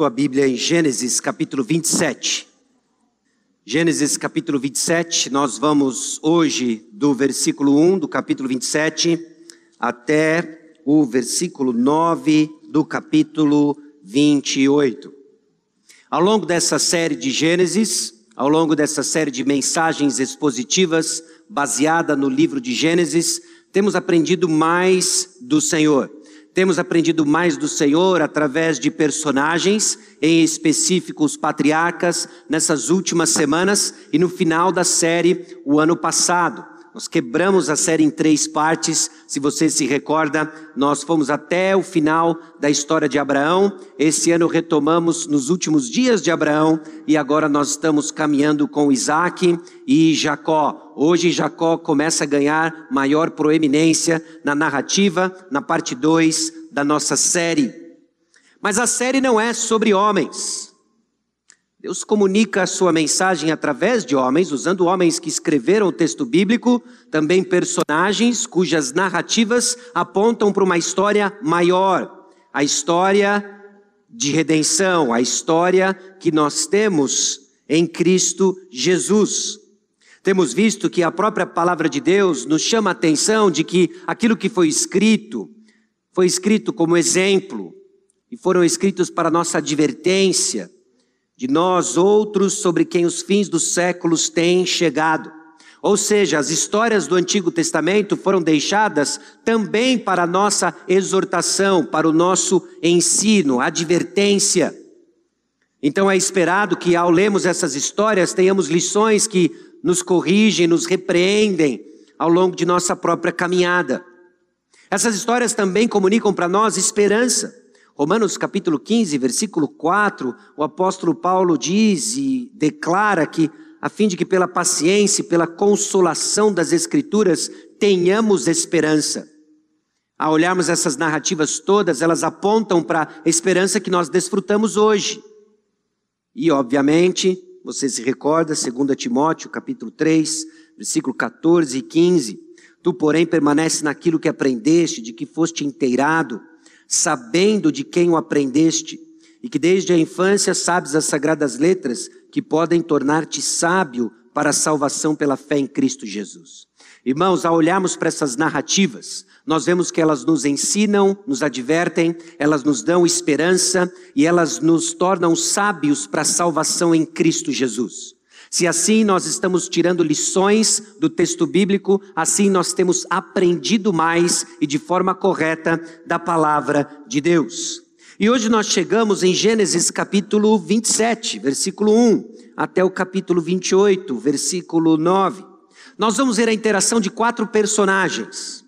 Sua Bíblia em Gênesis capítulo 27. Gênesis capítulo 27, nós vamos hoje do versículo 1 do capítulo 27 até o versículo 9 do capítulo 28. Ao longo dessa série de Gênesis, ao longo dessa série de mensagens expositivas baseada no livro de Gênesis, temos aprendido mais do Senhor. Temos aprendido mais do Senhor através de personagens, em específico os patriarcas, nessas últimas semanas e no final da série, o ano passado. Nós quebramos a série em três partes. Se você se recorda, nós fomos até o final da história de Abraão. Esse ano retomamos nos últimos dias de Abraão e agora nós estamos caminhando com Isaac e Jacó. Hoje Jacó começa a ganhar maior proeminência na narrativa, na parte 2 da nossa série. Mas a série não é sobre homens. Deus comunica a sua mensagem através de homens, usando homens que escreveram o texto bíblico, também personagens cujas narrativas apontam para uma história maior, a história de redenção, a história que nós temos em Cristo Jesus. Temos visto que a própria palavra de Deus nos chama a atenção de que aquilo que foi escrito, foi escrito como exemplo, e foram escritos para nossa advertência, de nós outros sobre quem os fins dos séculos têm chegado. Ou seja, as histórias do Antigo Testamento foram deixadas também para a nossa exortação, para o nosso ensino, advertência. Então é esperado que ao lermos essas histórias tenhamos lições que nos corrigem, nos repreendem ao longo de nossa própria caminhada. Essas histórias também comunicam para nós esperança. Romanos capítulo 15, versículo 4, o apóstolo Paulo diz e declara que, a fim de que pela paciência e pela consolação das Escrituras tenhamos esperança. Ao olharmos essas narrativas todas, elas apontam para a esperança que nós desfrutamos hoje. E, obviamente, você se recorda, 2 Timóteo, capítulo 3, versículo 14 e 15. Tu, porém, permanece naquilo que aprendeste, de que foste inteirado, sabendo de quem o aprendeste, e que desde a infância sabes as sagradas letras que podem tornar-te sábio para a salvação pela fé em Cristo Jesus. Irmãos, ao olharmos para essas narrativas, nós vemos que elas nos ensinam, nos advertem, elas nos dão esperança e elas nos tornam sábios para a salvação em Cristo Jesus. Se assim nós estamos tirando lições do texto bíblico, assim nós temos aprendido mais e de forma correta da palavra de Deus. E hoje nós chegamos em Gênesis capítulo 27, versículo 1, até o capítulo 28, versículo 9. Nós vamos ver a interação de quatro personagens: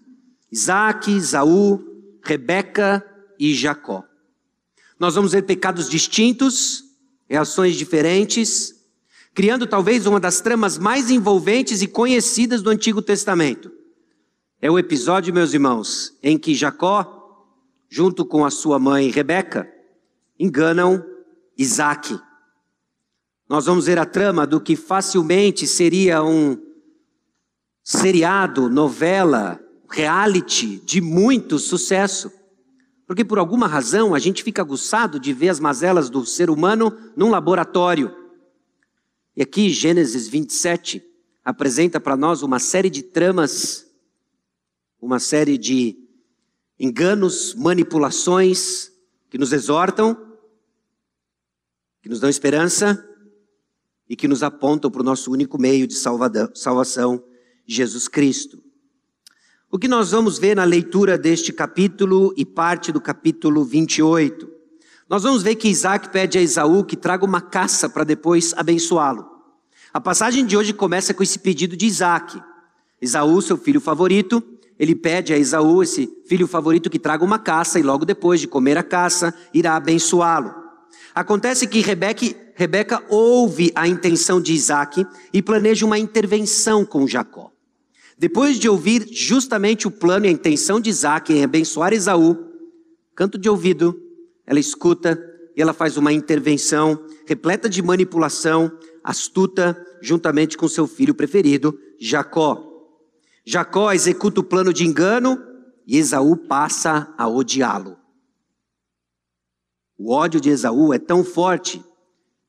Isaac, Isaú, Rebeca e Jacó. Nós vamos ver pecados distintos, reações diferentes, criando talvez uma das tramas mais envolventes e conhecidas do Antigo Testamento. É o episódio, meus irmãos, em que Jacó, junto com a sua mãe Rebeca, enganam Isaac. Nós vamos ver a trama do que facilmente seria um seriado, novela, reality de muito sucesso. Porque por alguma razão a gente fica aguçado de ver as mazelas do ser humano num laboratório. E aqui Gênesis 27 apresenta para nós uma série de tramas, uma série de enganos, manipulações que nos exortam, que nos dão esperança e que nos apontam para o nosso único meio de salvação, Jesus Cristo. O que nós vamos ver na leitura deste capítulo e parte do capítulo 28? Nós vamos ver que Isaac pede a Esaú que traga uma caça para depois abençoá-lo. A passagem de hoje começa com esse pedido de Isaac. Esaú, seu filho favorito, ele pede a Esaú, esse filho favorito, que traga uma caça e logo depois de comer a caça, irá abençoá-lo. Acontece que Rebeca, Rebeca ouve a intenção de Isaac e planeja uma intervenção com Jacó. Depois de ouvir justamente o plano e a intenção de Isaac em abençoar Esaú, canto de ouvido, ela escuta e ela faz uma intervenção repleta de manipulação, astuta, juntamente com seu filho preferido, Jacó. Jacó executa o plano de engano e Esaú passa a odiá-lo. O ódio de Esaú é tão forte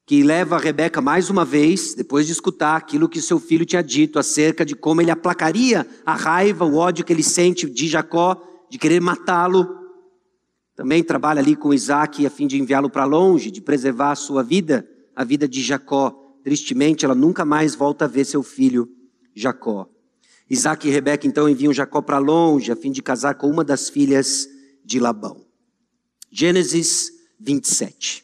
que leva Rebeca mais uma vez, depois de escutar aquilo que seu filho tinha dito acerca de como ele aplacaria a raiva, o ódio que ele sente de Jacó, de querer matá-lo. Também trabalha ali com Isaac a fim de enviá-lo para longe, de preservar a sua vida, a vida de Jacó. Tristemente, ela nunca mais volta a ver seu filho Jacó. Isaac e Rebeca então enviam Jacó para longe a fim de casar com uma das filhas de Labão. Gênesis 27.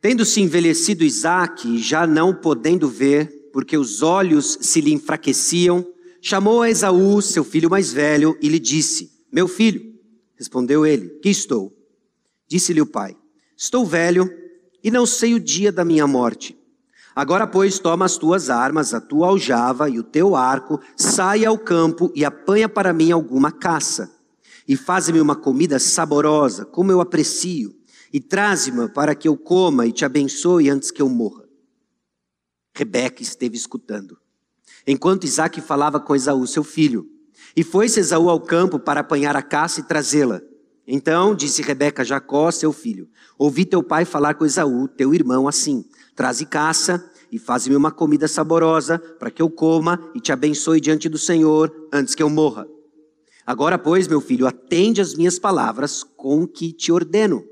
Tendo-se envelhecido Isaac, já não podendo ver, porque os olhos se lhe enfraqueciam, chamou a Esaú, seu filho mais velho, e lhe disse: Meu filho, respondeu ele, que estou? Disse-lhe o pai: Estou velho e não sei o dia da minha morte. Agora, pois, toma as tuas armas, a tua aljava e o teu arco, sai ao campo e apanha para mim alguma caça. E faz-me uma comida saborosa, como eu aprecio e traze-me para que eu coma e te abençoe antes que eu morra. Rebeca esteve escutando, enquanto Isaac falava com Esaú, seu filho. E foi-se Esaú ao campo para apanhar a caça e trazê-la. Então disse Rebeca a Jacó, seu filho: Ouvi teu pai falar com Esaú, teu irmão, assim: Traze caça e faz-me uma comida saborosa, para que eu coma e te abençoe diante do Senhor antes que eu morra. Agora, pois, meu filho, atende as minhas palavras com que te ordeno.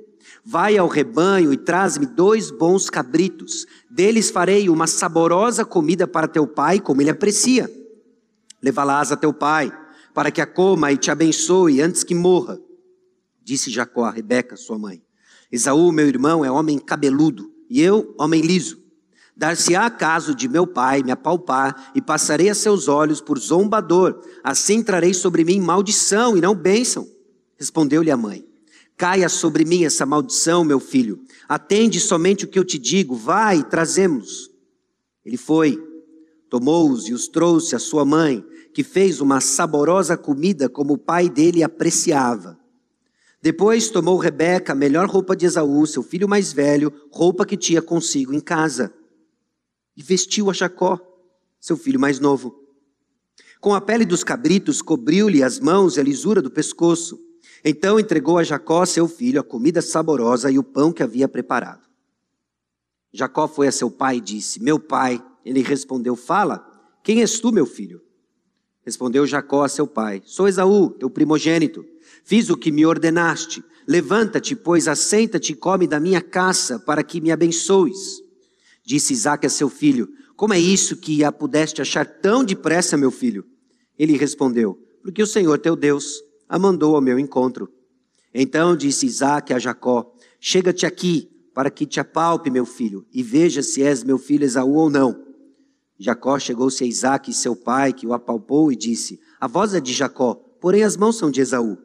Vai ao rebanho e traz-me dois bons cabritos. Deles farei uma saborosa comida para teu pai, como ele aprecia. Levá-las a teu pai, para que a coma e te abençoe antes que morra. Disse Jacó a Rebeca, sua mãe: Esaú, meu irmão, é homem cabeludo, e eu, homem liso. Dar-se-á caso de meu pai me apalpar, e passarei a seus olhos por zombador, assim trarei sobre mim maldição e não bênção. Respondeu-lhe a mãe: Caia sobre mim essa maldição, meu filho. Atende somente o que eu te digo. Vai, trazemos. Ele foi, tomou-os e os trouxe à sua mãe, que fez uma saborosa comida como o pai dele apreciava. Depois tomou Rebeca a melhor roupa de Esaú, seu filho mais velho, roupa que tinha consigo em casa, e vestiu a Jacó, seu filho mais novo. Com a pele dos cabritos cobriu-lhe as mãos e a lisura do pescoço. Então entregou a Jacó, seu filho, a comida saborosa e o pão que havia preparado. Jacó foi a seu pai e disse: Meu pai. Ele respondeu: Fala, quem és tu, meu filho? Respondeu Jacó a seu pai: Sou Esaú, teu primogênito. Fiz o que me ordenaste. Levanta-te, pois assenta-te e come da minha caça, para que me abençoes. Disse Isaac a seu filho: Como é isso que a pudeste achar tão depressa, meu filho? Ele respondeu: Porque o Senhor teu Deus a mandou ao meu encontro. Então disse Isaac a Jacó: Chega-te aqui, para que te apalpe, meu filho, e veja se és meu filho Esaú ou não. Jacó chegou-se a Isaac, seu pai, que o apalpou, e disse: A voz é de Jacó, porém as mãos são de Esaú.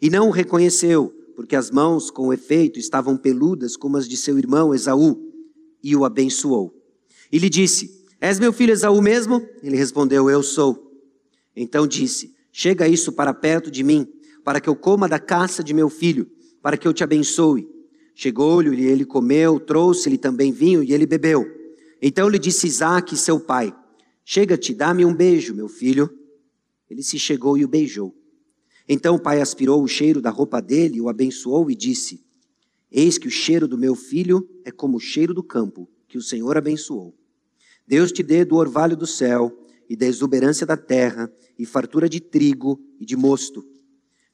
E não o reconheceu, porque as mãos, com efeito, estavam peludas como as de seu irmão Esaú, e o abençoou. E lhe disse: És meu filho Esaú mesmo? Ele respondeu: Eu sou. Então disse: Chega isso para perto de mim, para que eu coma da caça de meu filho, para que eu te abençoe. Chegou-lhe e ele comeu, trouxe-lhe também vinho e ele bebeu. Então lhe disse Isaac, seu pai: Chega-te, dá-me um beijo, meu filho. Ele se chegou e o beijou. Então o pai aspirou o cheiro da roupa dele, o abençoou e disse: Eis que o cheiro do meu filho é como o cheiro do campo, que o Senhor abençoou. Deus te dê do orvalho do céu e da exuberância da terra, e fartura de trigo e de mosto.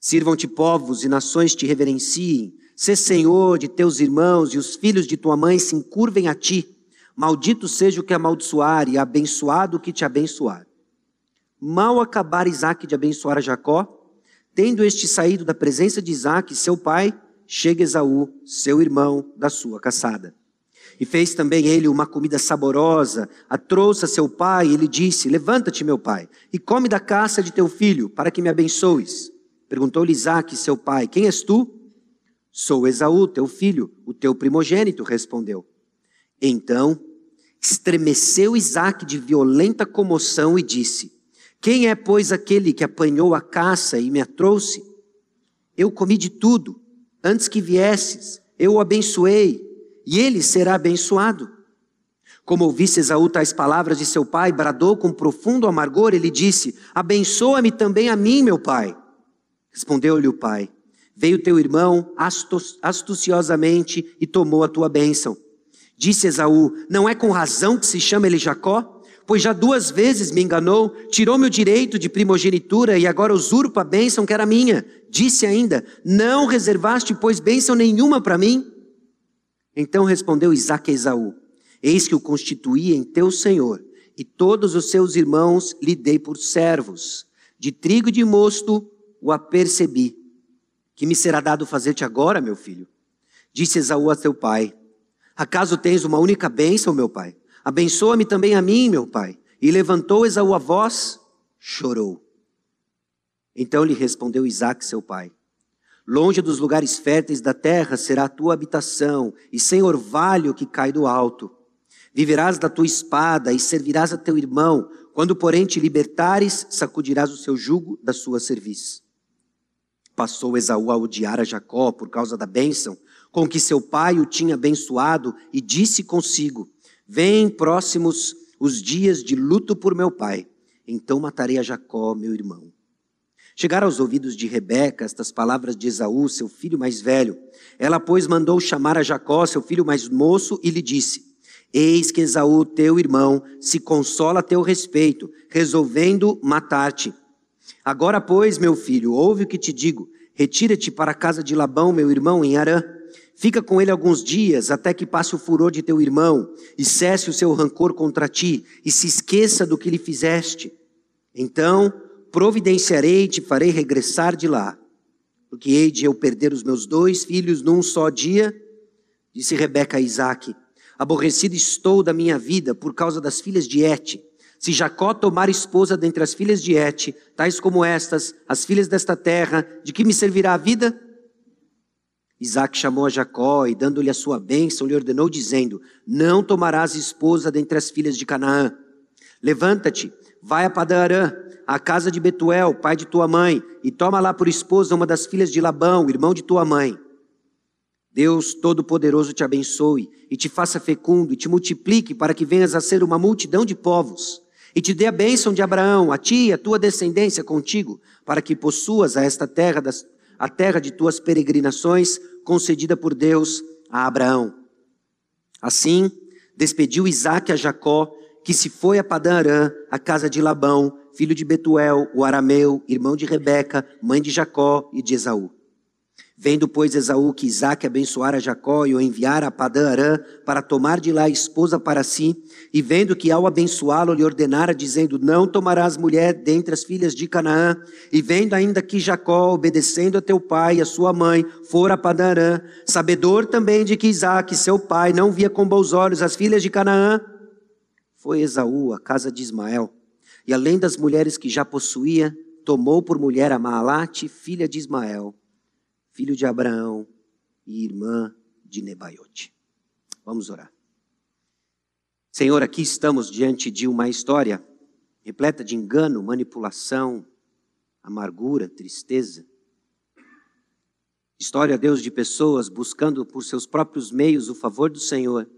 Sirvam-te povos e nações te reverenciem. Sê senhor de teus irmãos e os filhos de tua mãe se encurvem a ti. Maldito seja o que amaldiçoar e abençoado o que te abençoar. Mal acabar Isaac de abençoar a Jacó, tendo este saído da presença de Isaac, seu pai, chega Esaú, seu irmão, da sua caçada. E fez também ele uma comida saborosa, a trouxe a seu pai, e ele disse: Levanta-te, meu pai, e come da caça de teu filho, para que me abençoes. Perguntou-lhe Isaac, seu pai: Quem és tu? Sou Esaú, teu filho, o teu primogênito, respondeu. Então estremeceu Isaac de violenta comoção e disse: Quem é, pois, aquele que apanhou a caça e me a trouxe? Eu comi de tudo, antes que viesses, eu o abençoei e ele será abençoado. Como ouvisse Esaú tais palavras de seu pai, bradou com profundo amargor, ele disse: Abençoa-me também a mim, meu pai. Respondeu-lhe o pai: Veio teu irmão astuciosamente e tomou a tua bênção. Disse Esaú: Não é com razão que se chama ele Jacó? Pois já duas vezes me enganou, tirou meu direito de primogenitura e agora usurpa a bênção que era minha. Disse ainda: Não reservaste, pois, bênção nenhuma para mim? Então respondeu Isaac a Esaú: Eis que o constituí em teu senhor, e todos os seus irmãos lhe dei por servos. De trigo e de mosto o apercebi. Que me será dado fazer-te agora, meu filho? Disse Esaú a teu pai: Acaso tens uma única bênção, meu pai? Abençoa-me também a mim, meu pai. E levantou Esaú a voz, chorou. Então lhe respondeu Isaac, seu pai: Longe dos lugares férteis da terra será a tua habitação, e sem orvalho que cai do alto. Viverás da tua espada e servirás a teu irmão. Quando, porém, te libertares, sacudirás o seu jugo da sua serviço. Passou Esaú a odiar a Jacó por causa da bênção com que seu pai o tinha abençoado e disse consigo: Vem próximos os dias de luto por meu pai, então matarei a Jacó, meu irmão. Chegaram aos ouvidos de Rebeca estas palavras de Esaú, seu filho mais velho. Ela, pois, mandou chamar a Jacó, seu filho mais moço, e lhe disse: Eis que Esaú, teu irmão, se consola a teu respeito, resolvendo matar-te. Agora, pois, meu filho, ouve o que te digo: retira-te para a casa de Labão, meu irmão, em Arã. Fica com ele alguns dias, até que passe o furor de teu irmão, e cesse o seu rancor contra ti, e se esqueça do que lhe fizeste. Então providenciarei e te farei regressar de lá. Porque hei de eu perder os meus dois filhos num só dia? Disse Rebeca a Isaque: Aborrecido estou da minha vida por causa das filhas de Et. Se Jacó tomar esposa dentre as filhas de Et, tais como estas, as filhas desta terra, de que me servirá a vida? Isaac chamou a Jacó e, dando-lhe a sua bênção, lhe ordenou, dizendo: Não tomarás esposa dentre as filhas de Canaã. Levanta-te, vai a Padarã, à casa de Betuel, pai de tua mãe, e toma lá por esposa uma das filhas de Labão, irmão de tua mãe. Deus Todo-Poderoso te abençoe e te faça fecundo e te multiplique para que venhas a ser uma multidão de povos. E te dê a bênção de Abraão, a ti e a tua descendência contigo, para que possuas a esta terra, das, a terra de tuas peregrinações, concedida por Deus a Abraão. Assim, despediu Isaac a Jacó, que se foi a Padã Arã, a casa de Labão, filho de Betuel, o arameu, irmão de Rebeca, mãe de Jacó e de Esaú. Vendo, pois, Esaú que Isaac abençoara Jacó e o enviara a Padã Arã para tomar de lá esposa para si, e vendo que ao abençoá-lo lhe ordenara, dizendo, não tomarás mulher dentre as filhas de Canaã, e vendo ainda que Jacó, obedecendo a teu pai e a sua mãe, fora a Padã Arã, sabedor também de que Isaac, seu pai, não via com bons olhos as filhas de Canaã, foi Esaú à casa de Ismael, e além das mulheres que já possuía, tomou por mulher a Maalate, filha de Ismael, filho de Abraão e irmã de Nebaiote. Vamos orar. Senhor, aqui estamos diante de uma história repleta de engano, manipulação, amargura, tristeza. História, Deus, de pessoas buscando por seus próprios meios o favor do Senhor.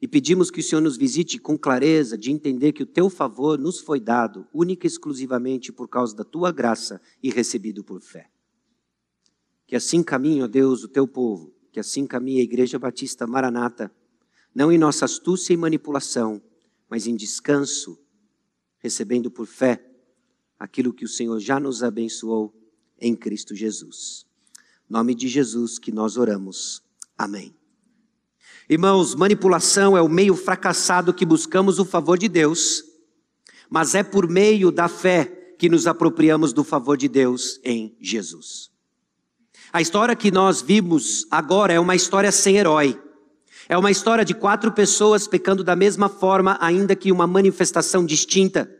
E pedimos que o Senhor nos visite com clareza de entender que o teu favor nos foi dado única e exclusivamente por causa da tua graça e recebido por fé. Que assim caminhe, ó Deus, o teu povo, que assim caminhe a Igreja Batista Maranata, não em nossa astúcia e manipulação, mas em descanso, recebendo por fé aquilo que o Senhor já nos abençoou em Cristo Jesus. Nome de Jesus que nós oramos. Amém. Irmãos, manipulação é o meio fracassado que buscamos o favor de Deus, mas é por meio da fé que nos apropriamos do favor de Deus em Jesus. A história que nós vimos agora é uma história sem herói. É uma história de quatro pessoas pecando da mesma forma, ainda que uma manifestação distinta.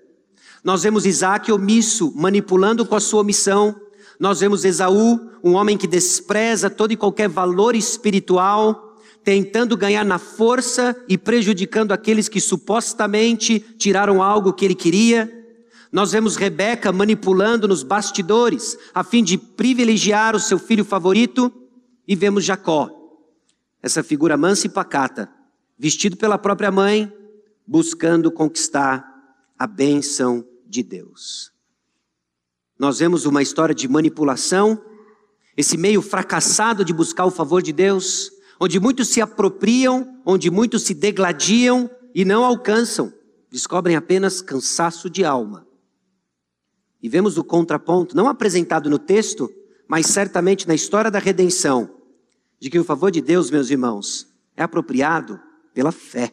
Nós vemos Isaac omisso, manipulando com a sua omissão. Nós vemos Esaú, um homem que despreza todo e qualquer valor espiritual, tentando ganhar na força e prejudicando aqueles que supostamente tiraram algo que ele queria. Nós vemos Rebeca manipulando nos bastidores a fim de privilegiar o seu filho favorito e vemos Jacó, essa figura mansa e pacata, vestido pela própria mãe, buscando conquistar a bênção de Deus. Nós vemos uma história de manipulação esse meio fracassado de buscar o favor de Deus, onde muitos se apropriam, onde muitos se degladiam e não alcançam, descobrem apenas cansaço de alma. E vemos o contraponto, não apresentado no texto, mas certamente na história da redenção, de que o favor de Deus, meus irmãos, é apropriado pela fé.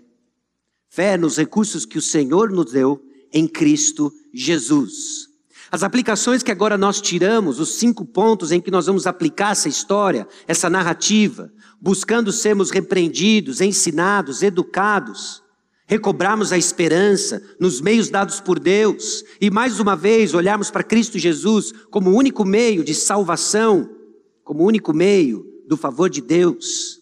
Fé nos recursos que o Senhor nos deu em Cristo Jesus. As aplicações que agora nós tiramos, os cinco pontos em que nós vamos aplicar essa história, essa narrativa, buscando sermos repreendidos, ensinados, educados, recobrarmos a esperança nos meios dados por Deus e mais uma vez olharmos para Cristo Jesus como o único meio de salvação, como o único meio do favor de Deus.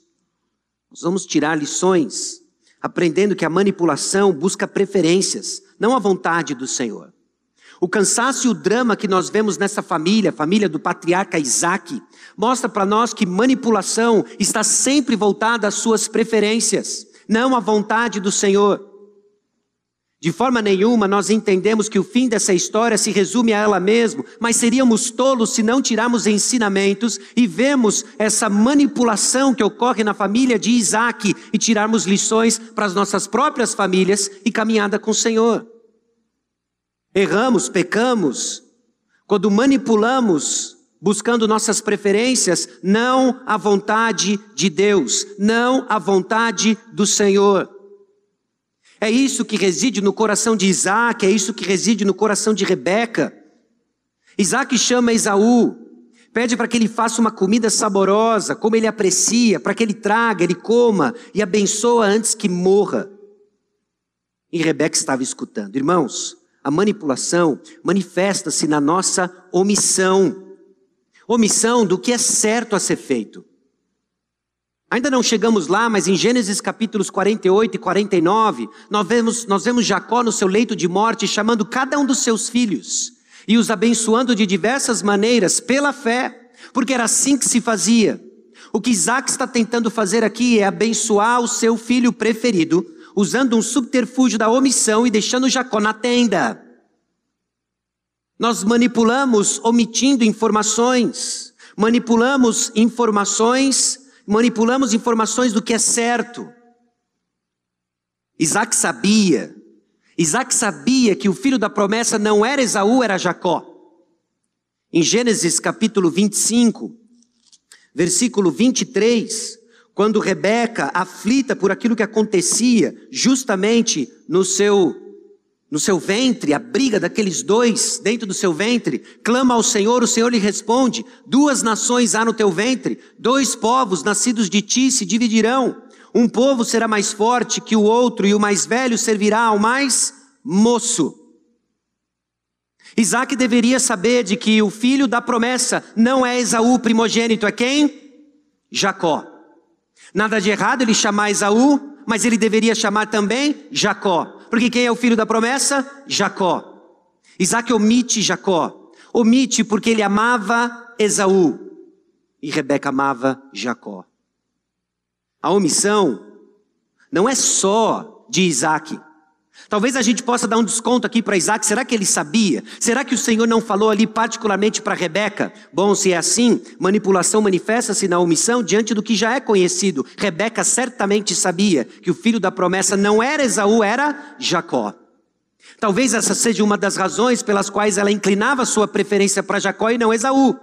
Nós vamos tirar lições, aprendendo que a manipulação busca preferências, não a vontade do Senhor. O cansaço e o drama que nós vemos nessa família, família do patriarca Isaac, mostra para nós que manipulação está sempre voltada às suas preferências não a vontade do Senhor. De forma nenhuma nós entendemos que o fim dessa história se resume a ela mesma, mas seríamos tolos se não tirarmos ensinamentos e vemos essa manipulação que ocorre na família de Isaac e tirarmos lições para as nossas próprias famílias e caminhada com o Senhor. Erramos, pecamos, quando manipulamos buscando nossas preferências, não a vontade de Deus, não a vontade do Senhor. É isso que reside no coração de Isaac, é isso que reside no coração de Rebeca. Isaac chama Esaú, pede para que ele faça uma comida saborosa, como ele aprecia, para que ele traga, ele coma e abençoa antes que morra. E Rebeca estava escutando. Irmãos, a manipulação manifesta-se na nossa omissão omissão do que é certo a ser feito. Ainda não chegamos lá, mas em Gênesis capítulos 48 e 49, nós vemos, nós vemos Jacó no seu leito de morte chamando cada um dos seus filhos e os abençoando de diversas maneiras pela fé, porque era assim que se fazia. O que Isaac está tentando fazer aqui é abençoar o seu filho preferido, usando um subterfúgio da omissão e deixando Jacó na tenda. Nós manipulamos omitindo informações, manipulamos informações, manipulamos informações do que é certo. Isaac sabia, Isaac sabia que o filho da promessa não era Esaú, era Jacó. Em Gênesis capítulo 25, versículo 23, quando Rebeca, aflita por aquilo que acontecia justamente no seu no seu ventre, a briga daqueles dois dentro do seu ventre, clama ao Senhor, o Senhor lhe responde: Duas nações há no teu ventre, dois povos nascidos de ti se dividirão. Um povo será mais forte que o outro, e o mais velho servirá ao mais moço. Isaac deveria saber de que o filho da promessa não é Esaú primogênito, é quem? Jacó. Nada de errado ele chamar Esaú, mas ele deveria chamar também Jacó. Porque quem é o filho da promessa? Jacó. Isaac omite Jacó. Omite porque ele amava Esaú. E Rebeca amava Jacó. A omissão não é só de Isaac. Talvez a gente possa dar um desconto aqui para Isaac. Será que ele sabia? Será que o Senhor não falou ali particularmente para Rebeca? Bom, se é assim, manipulação manifesta-se na omissão diante do que já é conhecido. Rebeca certamente sabia que o filho da promessa não era Esaú, era Jacó. Talvez essa seja uma das razões pelas quais ela inclinava sua preferência para Jacó e não Esaú.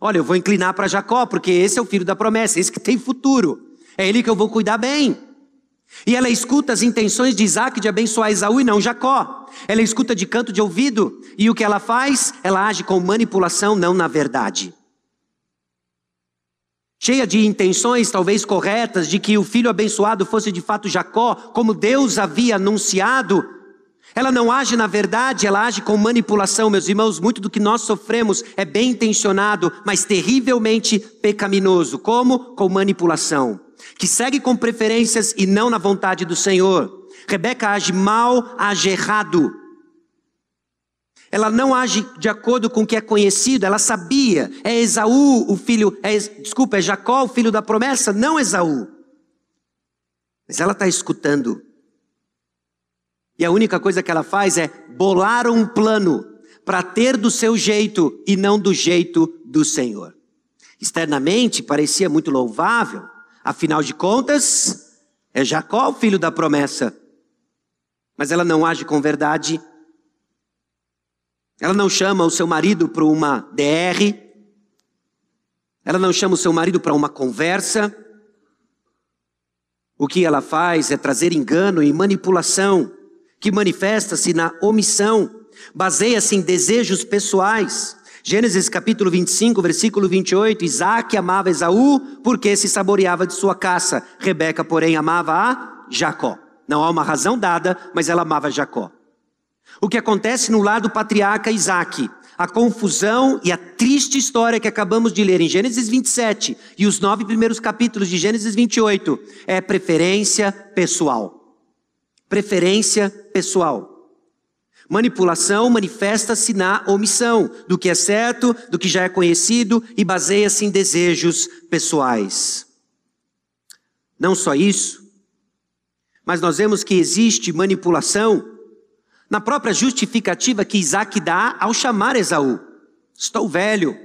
Olha, eu vou inclinar para Jacó porque esse é o filho da promessa, esse que tem futuro. É ele que eu vou cuidar bem. E ela escuta as intenções de Isaac de abençoar Esaú e não Jacó. Ela escuta de canto de ouvido. E o que ela faz? Ela age com manipulação, não na verdade. Cheia de intenções talvez corretas de que o filho abençoado fosse de fato Jacó, como Deus havia anunciado. Ela não age na verdade, ela age com manipulação, meus irmãos. Muito do que nós sofremos é bem intencionado, mas terrivelmente pecaminoso. Como? Com manipulação que segue com preferências e não na vontade do Senhor. Rebeca age mal, age errado. Ela não age de acordo com o que é conhecido, ela sabia. É Esaú o filho, é, desculpa, é Jacó o filho da promessa, não Esaú. Mas ela está escutando. E a única coisa que ela faz é bolar um plano para ter do seu jeito e não do jeito do Senhor. Externamente parecia muito louvável, afinal de contas, é Jacó o filho da promessa. Mas ela não age com verdade. Ela não chama o seu marido para uma DR. Ela não chama o seu marido para uma conversa. O que ela faz é trazer engano e manipulação, que manifesta-se na omissão, baseia-se em desejos pessoais. Gênesis capítulo 25, versículo 28, Isaac amava Esaú porque se saboreava de sua caça. Rebeca, porém, amava a Jacó. Não há uma razão dada, mas ela amava Jacó. O que acontece no lado patriarca Isaac, a confusão e a triste história que acabamos de ler em Gênesis 27 e os nove primeiros capítulos de Gênesis 28, é preferência pessoal. Preferência pessoal. Manipulação manifesta-se na omissão do que é certo, do que já é conhecido e baseia-se em desejos pessoais. Não só isso, mas nós vemos que existe manipulação na própria justificativa que Isaac dá ao chamar Esaú. Estou velho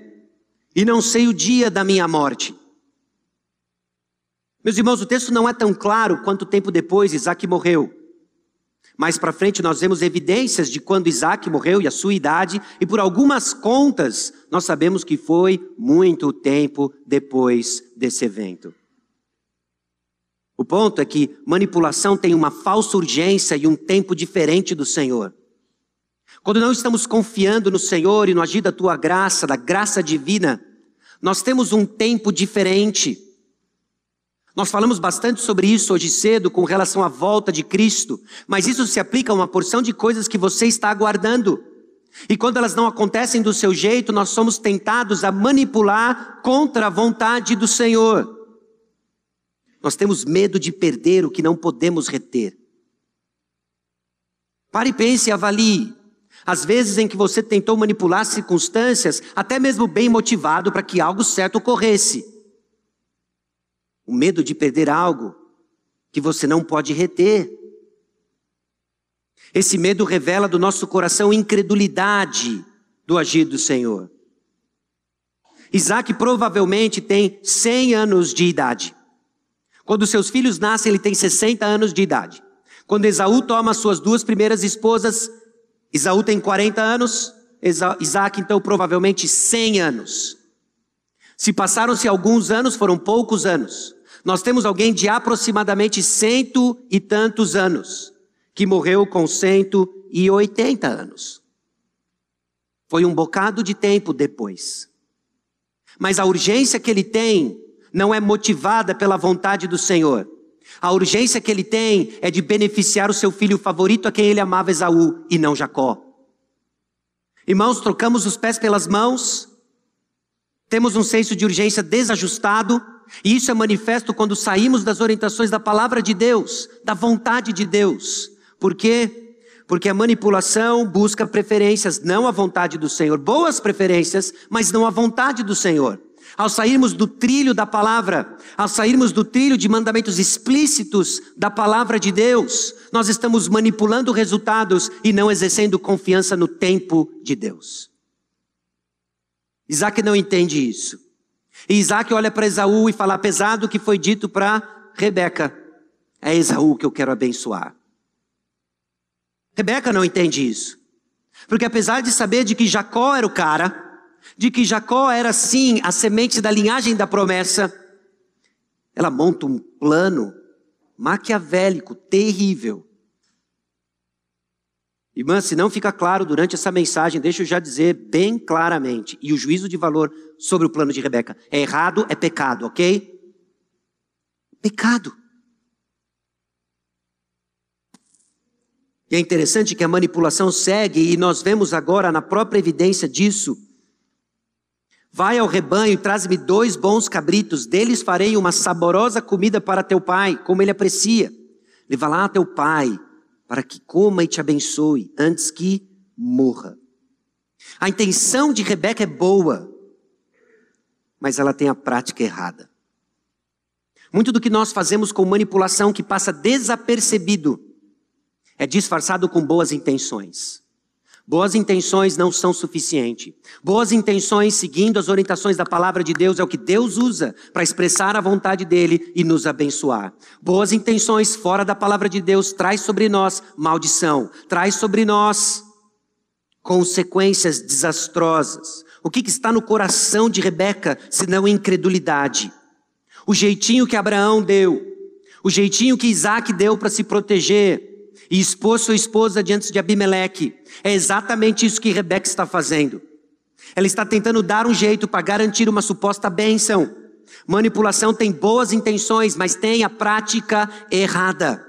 e não sei o dia da minha morte. Meus irmãos, o texto não é tão claro quanto tempo depois Isaac morreu. Mais para frente nós vemos evidências de quando Isaac morreu e a sua idade, e por algumas contas nós sabemos que foi muito tempo depois desse evento. O ponto é que manipulação tem uma falsa urgência e um tempo diferente do Senhor. Quando não estamos confiando no Senhor e no agir da tua graça, da graça divina, nós temos um tempo diferente. Nós falamos bastante sobre isso hoje cedo com relação à volta de Cristo, mas isso se aplica a uma porção de coisas que você está aguardando. E quando elas não acontecem do seu jeito, nós somos tentados a manipular contra a vontade do Senhor. Nós temos medo de perder o que não podemos reter. Pare e pense e avalie. As vezes em que você tentou manipular circunstâncias, até mesmo bem motivado para que algo certo ocorresse. O medo de perder algo que você não pode reter. Esse medo revela do nosso coração incredulidade do agir do Senhor. Isaac provavelmente tem 100 anos de idade. Quando seus filhos nascem, ele tem 60 anos de idade. Quando Esaú toma suas duas primeiras esposas, Esaú tem 40 anos, Isaac então provavelmente 100 anos. Se passaram-se alguns anos, foram poucos anos. Nós temos alguém de aproximadamente cento e tantos anos, que morreu com 180 anos. Foi um bocado de tempo depois. Mas a urgência que ele tem não é motivada pela vontade do Senhor. A urgência que ele tem é de beneficiar o seu filho favorito a quem ele amava Esaú e não Jacó. Irmãos, trocamos os pés pelas mãos, temos um senso de urgência desajustado, e isso é manifesto quando saímos das orientações da palavra de Deus, da vontade de Deus. Por quê? Porque a manipulação busca preferências, não a vontade do Senhor. Boas preferências, mas não a vontade do Senhor ao sairmos do trilho da palavra, ao sairmos do trilho de mandamentos explícitos da palavra de Deus, nós estamos manipulando resultados e não exercendo confiança no tempo de Deus. Isaac não entende isso. E Isaac olha para Esaú e fala: apesar do que foi dito para Rebeca, é Esaú que eu quero abençoar. Rebeca não entende isso. Porque apesar de saber de que Jacó era o cara, de que Jacó era sim a semente da linhagem da promessa, ela monta um plano maquiavélico, terrível. Irmã, se não fica claro durante essa mensagem, deixa eu já dizer bem claramente, e o juízo de valor sobre o plano de Rebeca. É errado, é pecado, ok? Pecado. E é interessante que a manipulação segue, e nós vemos agora na própria evidência disso, Vai ao rebanho e traz-me dois bons cabritos, deles farei uma saborosa comida para teu pai, como ele aprecia. Leva lá teu pai, para que coma e te abençoe, antes que morra. A intenção de Rebeca é boa, mas ela tem a prática errada. Muito do que nós fazemos com manipulação que passa desapercebido é disfarçado com boas intenções. Boas intenções não são suficientes. Boas intenções, seguindo as orientações da palavra de Deus, é o que Deus usa para expressar a vontade dele e nos abençoar. Boas intenções fora da palavra de Deus traz sobre nós maldição, traz sobre nós consequências desastrosas. O que, que está no coração de Rebeca, senão incredulidade? O jeitinho que Abraão deu, o jeitinho que Isaac deu para se proteger, e expôs sua esposa diante de Abimeleque. É exatamente isso que Rebeca está fazendo. Ela está tentando dar um jeito para garantir uma suposta bênção. Manipulação tem boas intenções, mas tem a prática errada.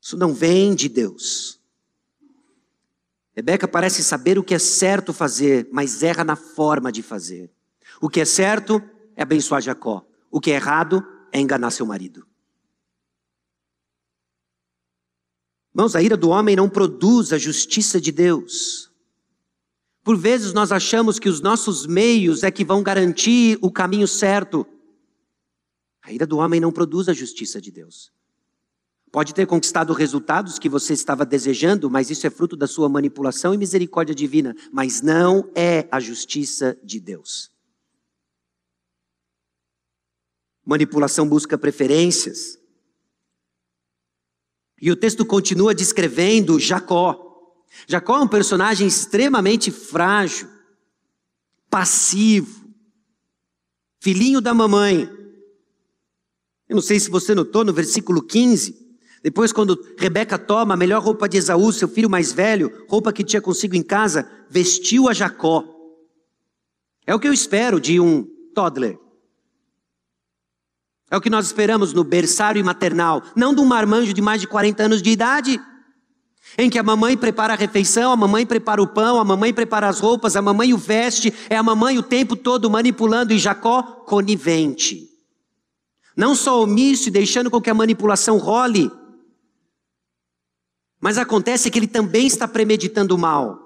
Isso não vem de Deus. Rebeca parece saber o que é certo fazer, mas erra na forma de fazer. O que é certo é abençoar Jacó. O que é errado é enganar seu marido. Irmãos, a ira do homem não produz a justiça de Deus. Por vezes nós achamos que os nossos meios é que vão garantir o caminho certo. A ira do homem não produz a justiça de Deus. Pode ter conquistado resultados que você estava desejando, mas isso é fruto da sua manipulação e misericórdia divina, mas não é a justiça de Deus. Manipulação busca preferências, e o texto continua descrevendo Jacó. Jacó é um personagem extremamente frágil, passivo, filhinho da mamãe. Eu não sei se você notou no versículo 15, depois quando Rebeca toma a melhor roupa de Esaú, seu filho mais velho, roupa que tinha consigo em casa, vestiu a Jacó. É o que eu espero de um toddler. É o que nós esperamos no berçário maternal, não de um marmanjo de mais de 40 anos de idade, em que a mamãe prepara a refeição, a mamãe prepara o pão, a mamãe prepara as roupas, a mamãe o veste, é a mamãe o tempo todo manipulando e Jacó conivente. Não só omisso e deixando com que a manipulação role, mas acontece que ele também está premeditando o mal.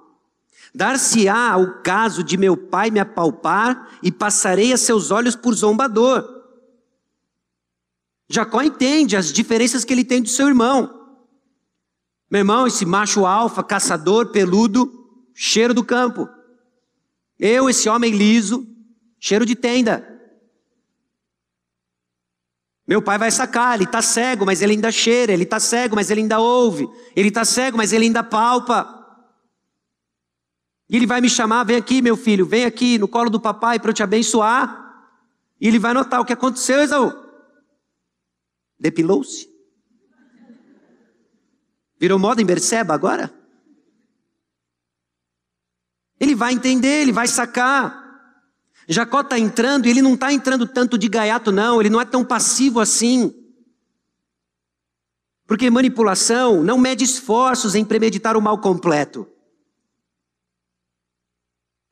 Dar-se-á o caso de meu pai me apalpar e passarei a seus olhos por zombador. Jacó entende as diferenças que ele tem do seu irmão. Meu irmão, esse macho alfa, caçador, peludo, cheiro do campo. Eu, esse homem liso, cheiro de tenda. Meu pai vai sacar, ele está cego, mas ele ainda cheira, ele está cego, mas ele ainda ouve, ele está cego, mas ele ainda palpa. E ele vai me chamar, vem aqui, meu filho, vem aqui no colo do papai para eu te abençoar. E ele vai notar o que aconteceu, Esaú. Depilou-se? Virou moda em Berseba agora? Ele vai entender, ele vai sacar. Jacó está entrando e ele não está entrando tanto de gaiato, não, ele não é tão passivo assim. Porque manipulação não mede esforços em premeditar o mal completo.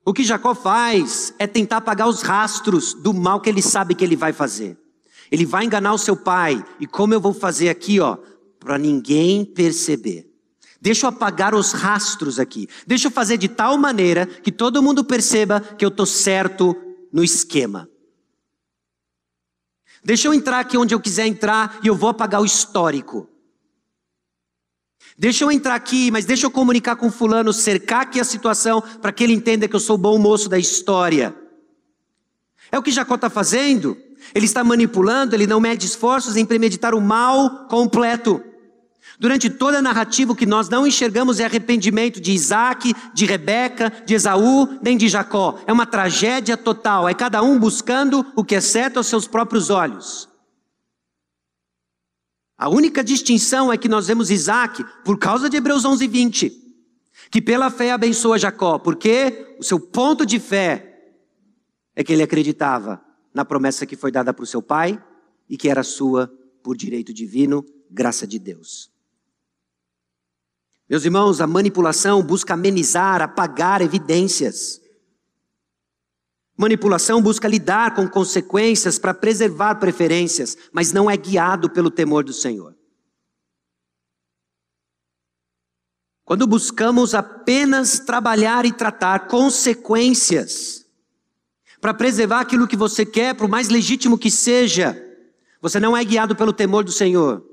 O que Jacó faz é tentar apagar os rastros do mal que ele sabe que ele vai fazer. Ele vai enganar o seu pai. E como eu vou fazer aqui, ó, para ninguém perceber. Deixa eu apagar os rastros aqui. Deixa eu fazer de tal maneira que todo mundo perceba que eu estou certo no esquema. Deixa eu entrar aqui onde eu quiser entrar e eu vou apagar o histórico. Deixa eu entrar aqui, mas deixa eu comunicar com fulano, cercar aqui a situação para que ele entenda que eu sou o bom moço da história. É o que Jacó está fazendo. Ele está manipulando, ele não mede esforços em premeditar o mal completo. Durante toda a narrativa, o que nós não enxergamos é arrependimento de Isaac, de Rebeca, de Esaú, nem de Jacó. É uma tragédia total. É cada um buscando o que é certo aos seus próprios olhos. A única distinção é que nós vemos Isaac, por causa de Hebreus 11, 20, que pela fé abençoa Jacó, porque o seu ponto de fé é que ele acreditava na promessa que foi dada para o seu pai e que era sua por direito divino, graça de Deus. Meus irmãos, a manipulação busca amenizar, apagar evidências. Manipulação busca lidar com consequências para preservar preferências, mas não é guiado pelo temor do Senhor. Quando buscamos apenas trabalhar e tratar consequências, para preservar aquilo que você quer, por mais legítimo que seja. Você não é guiado pelo temor do Senhor.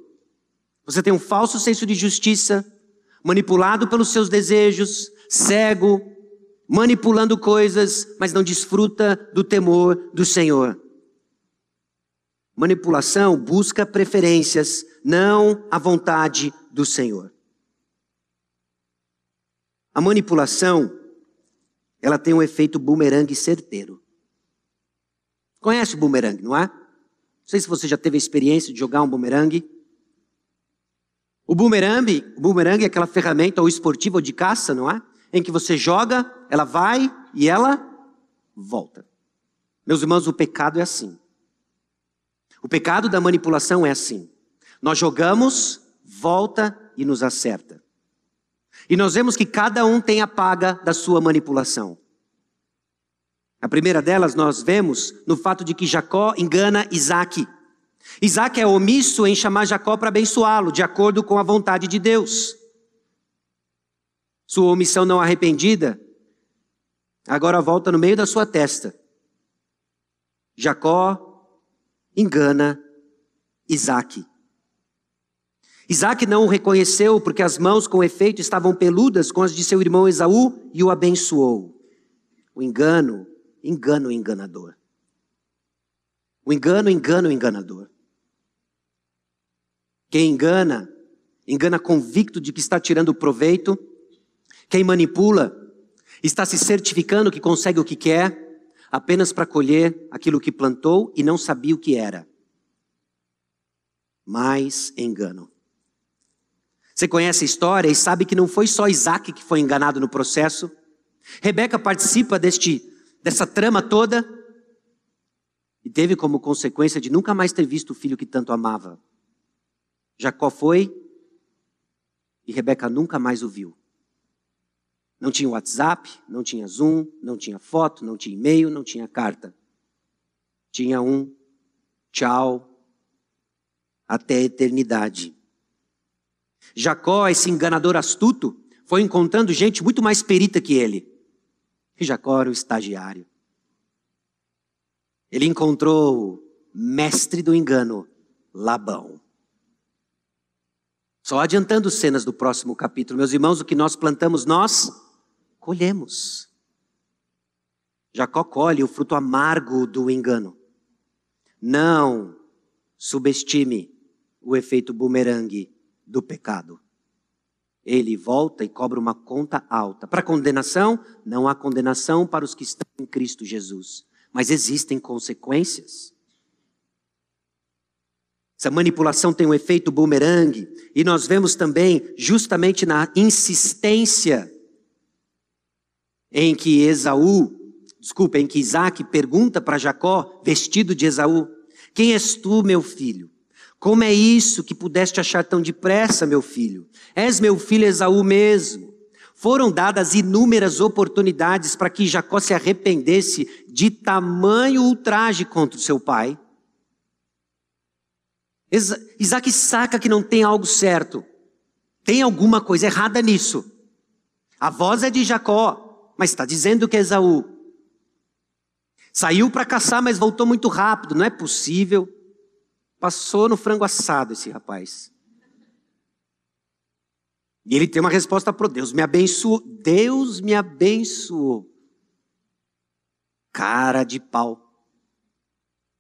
Você tem um falso senso de justiça, manipulado pelos seus desejos, cego, manipulando coisas, mas não desfruta do temor do Senhor. Manipulação busca preferências, não a vontade do Senhor. A manipulação, ela tem um efeito bumerangue certeiro. Conhece o bumerangue, não é? Não sei se você já teve a experiência de jogar um bumerangue. O bumerangue, o bumerangue é aquela ferramenta ou esportiva ou de caça, não é? Em que você joga, ela vai e ela volta. Meus irmãos, o pecado é assim. O pecado da manipulação é assim. Nós jogamos, volta e nos acerta. E nós vemos que cada um tem a paga da sua manipulação. A primeira delas nós vemos no fato de que Jacó engana Isaac. Isaac é omisso em chamar Jacó para abençoá-lo, de acordo com a vontade de Deus. Sua omissão não arrependida, agora volta no meio da sua testa. Jacó engana Isaac. Isaac não o reconheceu porque as mãos com efeito estavam peludas com as de seu irmão Esaú e o abençoou. O engano, engano o enganador. O engano, engana o enganador. Quem engana, engana convicto de que está tirando proveito. Quem manipula, está se certificando que consegue o que quer, apenas para colher aquilo que plantou e não sabia o que era. Mais engano. Você conhece a história e sabe que não foi só Isaac que foi enganado no processo. Rebeca participa deste, dessa trama toda e teve como consequência de nunca mais ter visto o filho que tanto amava. Jacó foi e Rebeca nunca mais o viu. Não tinha WhatsApp, não tinha Zoom, não tinha foto, não tinha e-mail, não tinha carta. Tinha um tchau até a eternidade. Jacó, esse enganador astuto, foi encontrando gente muito mais perita que ele. E Jacó era o estagiário. Ele encontrou o mestre do engano, Labão. Só adiantando cenas do próximo capítulo, meus irmãos, o que nós plantamos, nós colhemos. Jacó colhe o fruto amargo do engano. Não subestime o efeito bumerangue do pecado. Ele volta e cobra uma conta alta. Para condenação, não há condenação para os que estão em Cristo Jesus, mas existem consequências. Essa manipulação tem um efeito bumerangue, e nós vemos também, justamente na insistência em que Esaú, desculpa, em que Isaac pergunta para Jacó, vestido de Esaú: Quem és tu, meu filho? Como é isso que pudeste achar tão depressa, meu filho? És meu filho Esaú mesmo. Foram dadas inúmeras oportunidades para que Jacó se arrependesse de tamanho ultraje contra o seu pai. Isaac saca que não tem algo certo. Tem alguma coisa errada nisso. A voz é de Jacó, mas está dizendo que é Esaú. Saiu para caçar, mas voltou muito rápido. Não é possível. Passou no frango assado esse rapaz. E ele tem uma resposta para Deus me abençoou. Deus me abençoou. Cara de pau.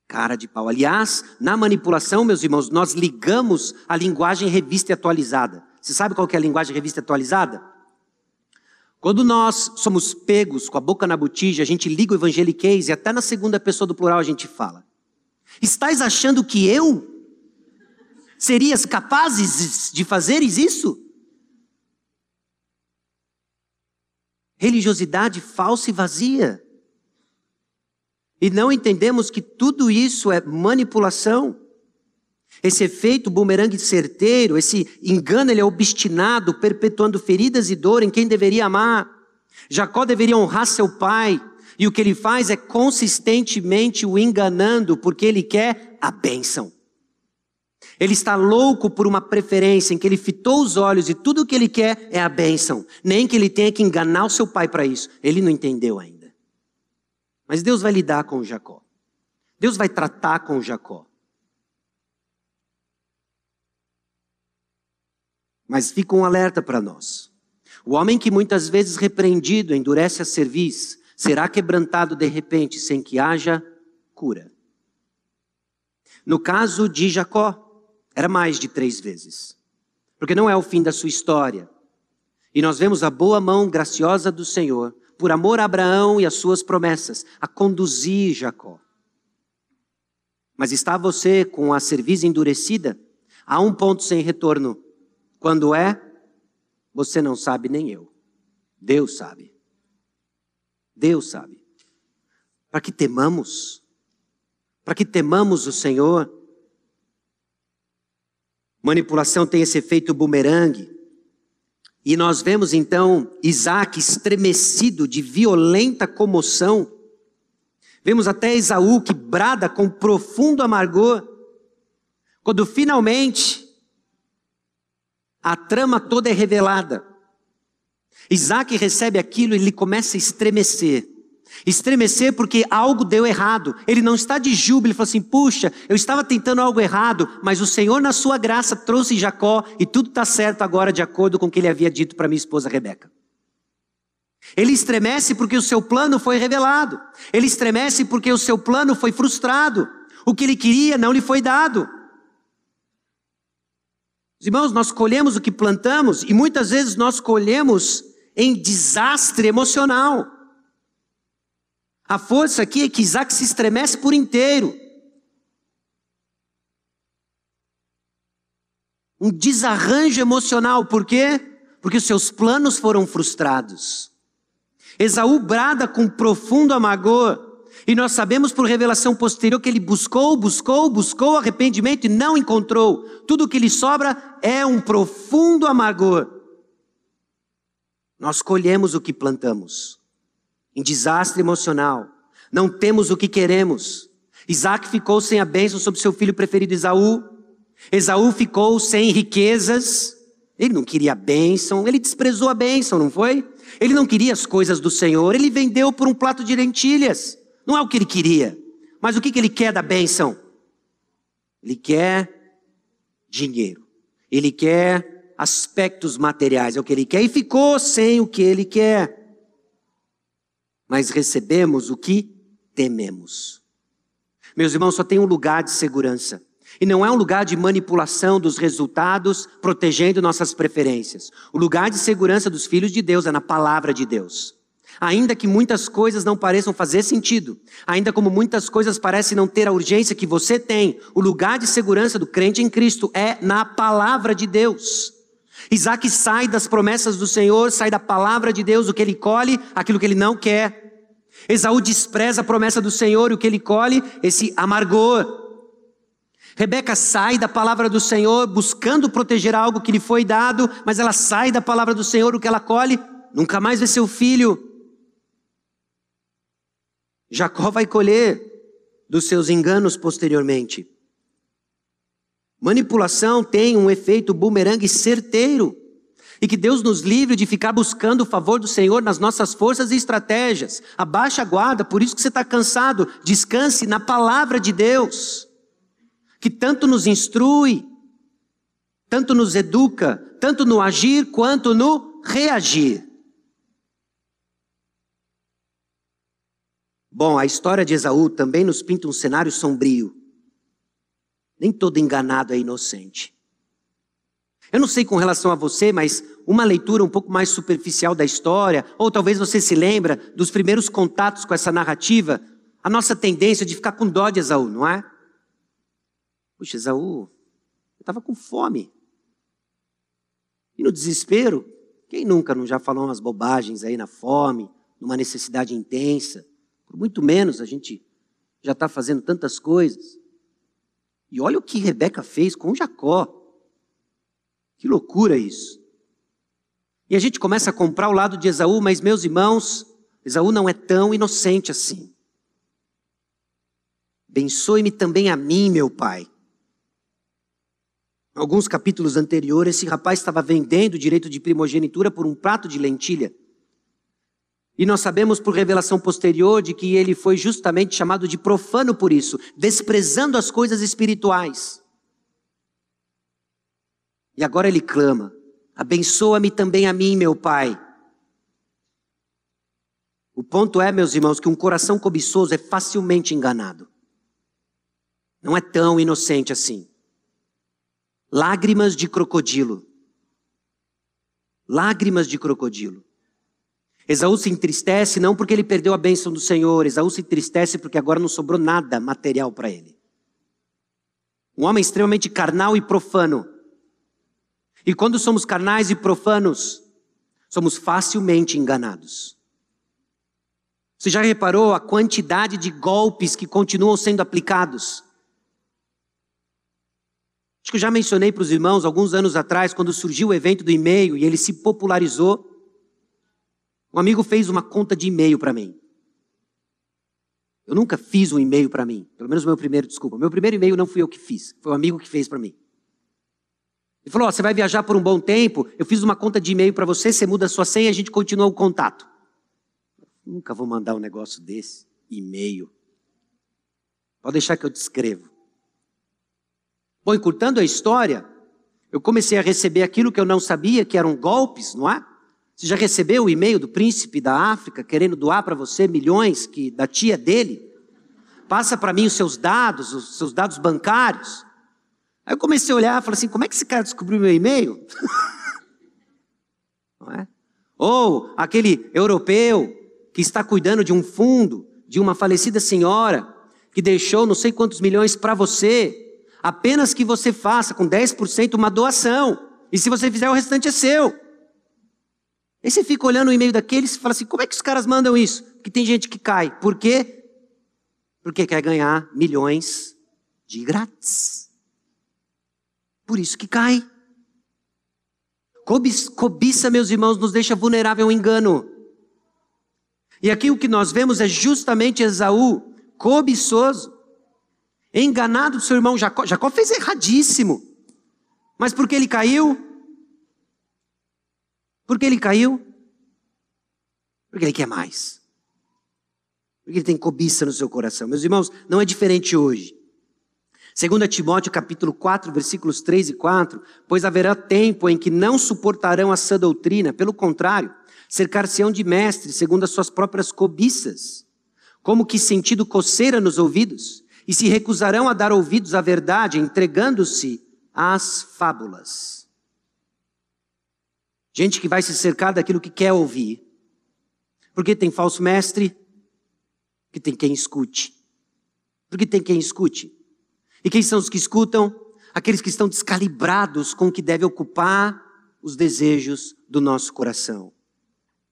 Cara de pau. Aliás, na manipulação, meus irmãos, nós ligamos a linguagem revista e atualizada. Você sabe qual é a linguagem revista e atualizada? Quando nós somos pegos com a boca na botija, a gente liga o evangeliquez e até na segunda pessoa do plural a gente fala. Estás achando que eu serias capazes de fazeres isso? Religiosidade falsa e vazia. E não entendemos que tudo isso é manipulação. Esse efeito bumerangue certeiro, esse engano, ele é obstinado, perpetuando feridas e dor em quem deveria amar. Jacó deveria honrar seu pai, e o que ele faz é consistentemente o enganando, porque ele quer a bênção. Ele está louco por uma preferência em que ele fitou os olhos e tudo o que ele quer é a bênção. Nem que ele tenha que enganar o seu pai para isso. Ele não entendeu ainda. Mas Deus vai lidar com Jacó. Deus vai tratar com Jacó. Mas fica um alerta para nós. O homem que muitas vezes repreendido endurece a cerviz, será quebrantado de repente sem que haja cura. No caso de Jacó, era mais de três vezes, porque não é o fim da sua história. E nós vemos a boa mão graciosa do Senhor, por amor a Abraão e as suas promessas, a conduzir Jacó. Mas está você com a cerviz endurecida? Há um ponto sem retorno. Quando é, você não sabe nem eu. Deus sabe. Deus sabe. Para que temamos, para que temamos o Senhor. Manipulação tem esse efeito bumerangue. E nós vemos então Isaac estremecido de violenta comoção. Vemos até Esaú que brada com profundo amargor, quando finalmente a trama toda é revelada. Isaac recebe aquilo e ele começa a estremecer. Estremecer porque algo deu errado. Ele não está de júbilo, ele fala assim: puxa, eu estava tentando algo errado, mas o Senhor, na sua graça, trouxe Jacó e tudo está certo agora, de acordo com o que ele havia dito para minha esposa Rebeca. Ele estremece porque o seu plano foi revelado. Ele estremece porque o seu plano foi frustrado. O que ele queria não lhe foi dado. Irmãos, nós colhemos o que plantamos e muitas vezes nós colhemos em desastre emocional. A força aqui é que Isaac se estremece por inteiro. Um desarranjo emocional, por quê? Porque seus planos foram frustrados. Esaú brada com profundo amargor, e nós sabemos por revelação posterior que ele buscou, buscou, buscou arrependimento e não encontrou. Tudo que lhe sobra é um profundo amargor. Nós colhemos o que plantamos em desastre emocional. Não temos o que queremos. Isaac ficou sem a bênção sobre seu filho preferido Esaú. Esaú ficou sem riquezas. Ele não queria a bênção, ele desprezou a bênção, não foi? Ele não queria as coisas do Senhor, ele vendeu por um prato de lentilhas. Não é o que ele queria. Mas o que, que ele quer da bênção? Ele quer dinheiro. Ele quer aspectos materiais, é o que ele quer, e ficou sem o que ele quer mas recebemos o que tememos. Meus irmãos, só tem um lugar de segurança. E não é um lugar de manipulação dos resultados, protegendo nossas preferências. O lugar de segurança dos filhos de Deus é na palavra de Deus. Ainda que muitas coisas não pareçam fazer sentido, ainda como muitas coisas parecem não ter a urgência que você tem, o lugar de segurança do crente em Cristo é na palavra de Deus. Isaac sai das promessas do Senhor, sai da palavra de Deus, o que ele colhe, aquilo que ele não quer. Esaú despreza a promessa do Senhor, o que ele colhe, esse amargor. Rebeca sai da palavra do Senhor, buscando proteger algo que lhe foi dado, mas ela sai da palavra do Senhor, o que ela colhe, nunca mais vê seu filho. Jacó vai colher dos seus enganos posteriormente. Manipulação tem um efeito bumerangue certeiro. E que Deus nos livre de ficar buscando o favor do Senhor nas nossas forças e estratégias. Abaixa a guarda, por isso que você está cansado. Descanse na palavra de Deus, que tanto nos instrui, tanto nos educa, tanto no agir quanto no reagir. Bom, a história de Esaú também nos pinta um cenário sombrio. Nem todo enganado é inocente. Eu não sei com relação a você, mas uma leitura um pouco mais superficial da história, ou talvez você se lembra dos primeiros contatos com essa narrativa, a nossa tendência de ficar com dó de Esaú, não é? Puxa, Esaú, eu estava com fome. E no desespero, quem nunca não já falou umas bobagens aí na fome, numa necessidade intensa? Por muito menos a gente já está fazendo tantas coisas. E olha o que Rebeca fez com Jacó. Que loucura isso. E a gente começa a comprar o lado de Esaú, mas meus irmãos, Esaú não é tão inocente assim. Abençoe-me também a mim, meu pai. Alguns capítulos anteriores, esse rapaz estava vendendo o direito de primogenitura por um prato de lentilha. E nós sabemos por revelação posterior de que ele foi justamente chamado de profano por isso, desprezando as coisas espirituais. E agora ele clama: Abençoa-me também a mim, meu pai. O ponto é, meus irmãos, que um coração cobiçoso é facilmente enganado. Não é tão inocente assim. Lágrimas de crocodilo. Lágrimas de crocodilo. Esaú se entristece não porque ele perdeu a bênção do Senhor, Esaú se entristece porque agora não sobrou nada material para ele. Um homem extremamente carnal e profano. E quando somos carnais e profanos, somos facilmente enganados. Você já reparou a quantidade de golpes que continuam sendo aplicados? Acho que eu já mencionei para os irmãos alguns anos atrás, quando surgiu o evento do e-mail e ele se popularizou. Um amigo fez uma conta de e-mail para mim. Eu nunca fiz um e-mail para mim, pelo menos o meu primeiro, desculpa. Meu primeiro e-mail não fui eu que fiz, foi um amigo que fez para mim. Ele falou: oh, você vai viajar por um bom tempo, eu fiz uma conta de e-mail para você, você muda a sua senha e a gente continua o contato. Nunca vou mandar um negócio desse, e-mail. Pode deixar que eu descrevo. Bom, encurtando a história, eu comecei a receber aquilo que eu não sabia, que eram golpes, não é? Você já recebeu o e-mail do príncipe da África querendo doar para você milhões que da tia dele? Passa para mim os seus dados, os seus dados bancários. Aí eu comecei a olhar e falei assim: como é que esse cara descobriu meu e-mail? não é? Ou aquele europeu que está cuidando de um fundo de uma falecida senhora que deixou não sei quantos milhões para você Apenas que você faça com 10% uma doação. E se você fizer, o restante é seu. Aí você fica olhando o e-mail daqueles e fala assim: como é que os caras mandam isso? Porque tem gente que cai. Por quê? Porque quer ganhar milhões de grátis. Por isso que cai. Cobiça, meus irmãos, nos deixa vulnerável ao engano. E aqui o que nós vemos é justamente Esaú, cobiçoso enganado do seu irmão Jacó. Jacó fez erradíssimo. Mas por que ele caiu? Por que ele caiu? Porque ele quer mais. Porque ele tem cobiça no seu coração. Meus irmãos, não é diferente hoje. 2 Timóteo capítulo 4, versículos 3 e 4, pois haverá tempo em que não suportarão a sã doutrina, pelo contrário, cercar-se-ão de mestres segundo as suas próprias cobiças, como que sentido coceira nos ouvidos, e se recusarão a dar ouvidos à verdade, entregando-se às fábulas. Gente que vai se cercar daquilo que quer ouvir. Porque tem falso mestre, que tem quem escute. Porque tem quem escute. E quem são os que escutam? Aqueles que estão descalibrados com o que deve ocupar os desejos do nosso coração.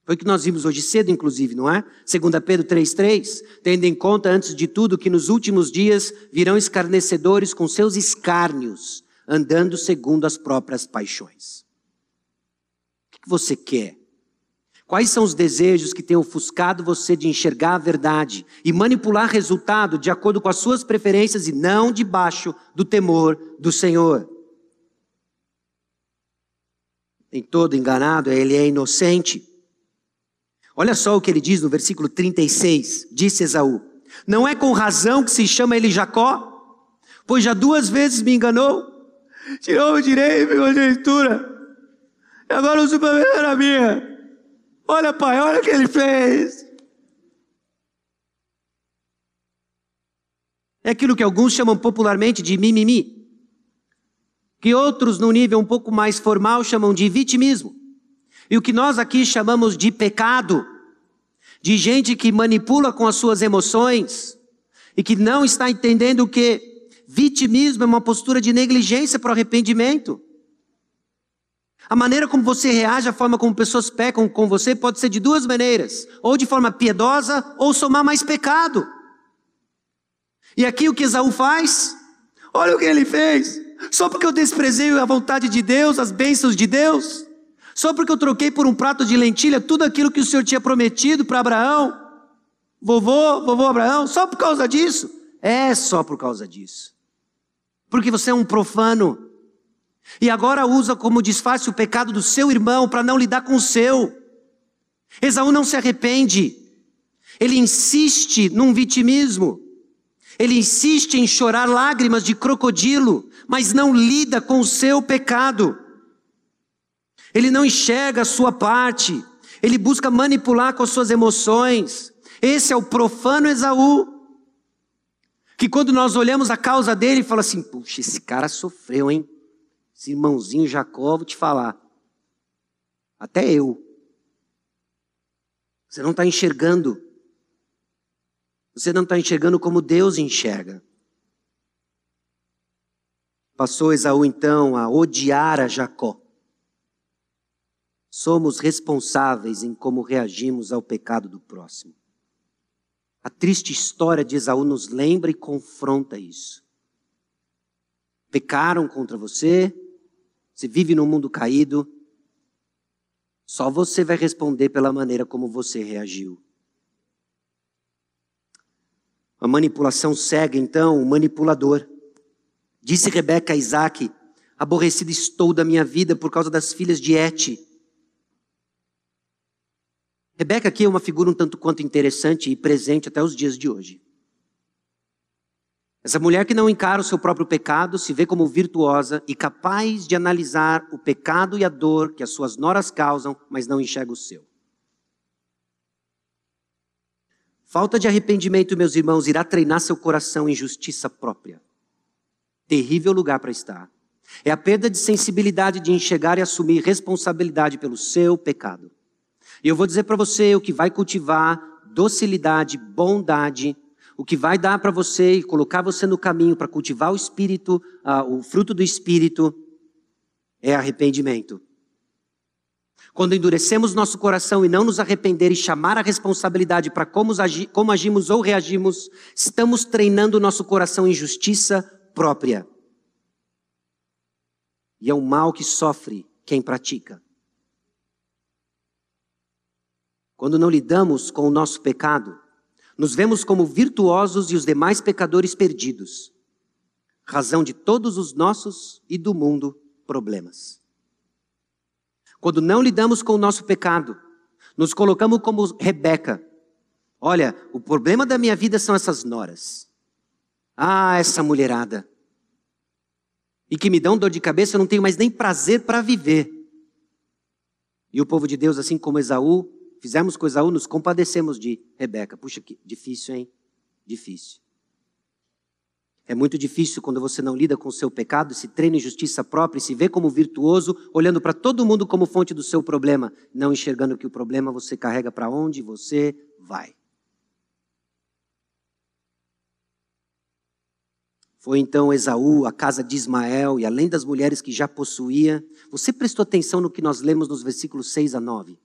Foi o que nós vimos hoje cedo, inclusive, não é? 2 Pedro 3,3. Tendo em conta, antes de tudo, que nos últimos dias virão escarnecedores com seus escárnios, andando segundo as próprias paixões. Que você quer? Quais são os desejos que têm ofuscado você de enxergar a verdade e manipular resultado de acordo com as suas preferências e não debaixo do temor do Senhor? Em todo enganado, ele é inocente. Olha só o que ele diz no versículo 36. Disse Esaú: Não é com razão que se chama ele Jacó? Pois já duas vezes me enganou, tirou o direito e leitura. Agora o suplemento era minha. Olha, pai, olha o que ele fez. É aquilo que alguns chamam popularmente de mimimi. Que outros, num nível um pouco mais formal, chamam de vitimismo. E o que nós aqui chamamos de pecado, de gente que manipula com as suas emoções e que não está entendendo que vitimismo é uma postura de negligência para o arrependimento. A maneira como você reage, a forma como pessoas pecam com você pode ser de duas maneiras: ou de forma piedosa, ou somar mais pecado. E aqui o que Esaú faz? Olha o que ele fez. Só porque eu desprezei a vontade de Deus, as bênçãos de Deus, só porque eu troquei por um prato de lentilha tudo aquilo que o Senhor tinha prometido para Abraão, vovô, vovô Abraão, só por causa disso? É só por causa disso. Porque você é um profano. E agora usa como disfarce o pecado do seu irmão para não lidar com o seu. Esaú não se arrepende. Ele insiste num vitimismo. Ele insiste em chorar lágrimas de crocodilo, mas não lida com o seu pecado. Ele não enxerga a sua parte. Ele busca manipular com as suas emoções. Esse é o profano Esaú. Que quando nós olhamos a causa dele, fala assim: puxa, esse cara sofreu, hein? Esse irmãozinho Jacó, vou te falar. Até eu. Você não está enxergando. Você não está enxergando como Deus enxerga. Passou Esaú então a odiar a Jacó. Somos responsáveis em como reagimos ao pecado do próximo. A triste história de Esaú nos lembra e confronta isso. Pecaram contra você, você vive num mundo caído, só você vai responder pela maneira como você reagiu. A manipulação cega, então, o manipulador. Disse Rebeca a Isaac: Aborrecida estou da minha vida por causa das filhas de Et. Rebeca aqui é uma figura um tanto quanto interessante e presente até os dias de hoje. Essa mulher que não encara o seu próprio pecado se vê como virtuosa e capaz de analisar o pecado e a dor que as suas noras causam, mas não enxerga o seu. Falta de arrependimento, meus irmãos, irá treinar seu coração em justiça própria. Terrível lugar para estar. É a perda de sensibilidade de enxergar e assumir responsabilidade pelo seu pecado. E eu vou dizer para você o que vai cultivar docilidade, bondade, o que vai dar para você e colocar você no caminho para cultivar o espírito, uh, o fruto do espírito, é arrependimento. Quando endurecemos nosso coração e não nos arrepender e chamar a responsabilidade para como, agi, como agimos ou reagimos, estamos treinando nosso coração em justiça própria. E é um mal que sofre quem pratica. Quando não lidamos com o nosso pecado, nos vemos como virtuosos e os demais pecadores perdidos, razão de todos os nossos e do mundo problemas. Quando não lidamos com o nosso pecado, nos colocamos como Rebeca. Olha, o problema da minha vida são essas noras. Ah, essa mulherada. E que me dão dor de cabeça, eu não tenho mais nem prazer para viver. E o povo de Deus, assim como Esaú, fizemos com Esaú, nos compadecemos de Rebeca. Puxa, que difícil, hein? Difícil. É muito difícil quando você não lida com o seu pecado, se treina em justiça própria se vê como virtuoso, olhando para todo mundo como fonte do seu problema, não enxergando que o problema você carrega para onde você vai. Foi então Esaú, a casa de Ismael, e além das mulheres que já possuía, você prestou atenção no que nós lemos nos versículos 6 a 9?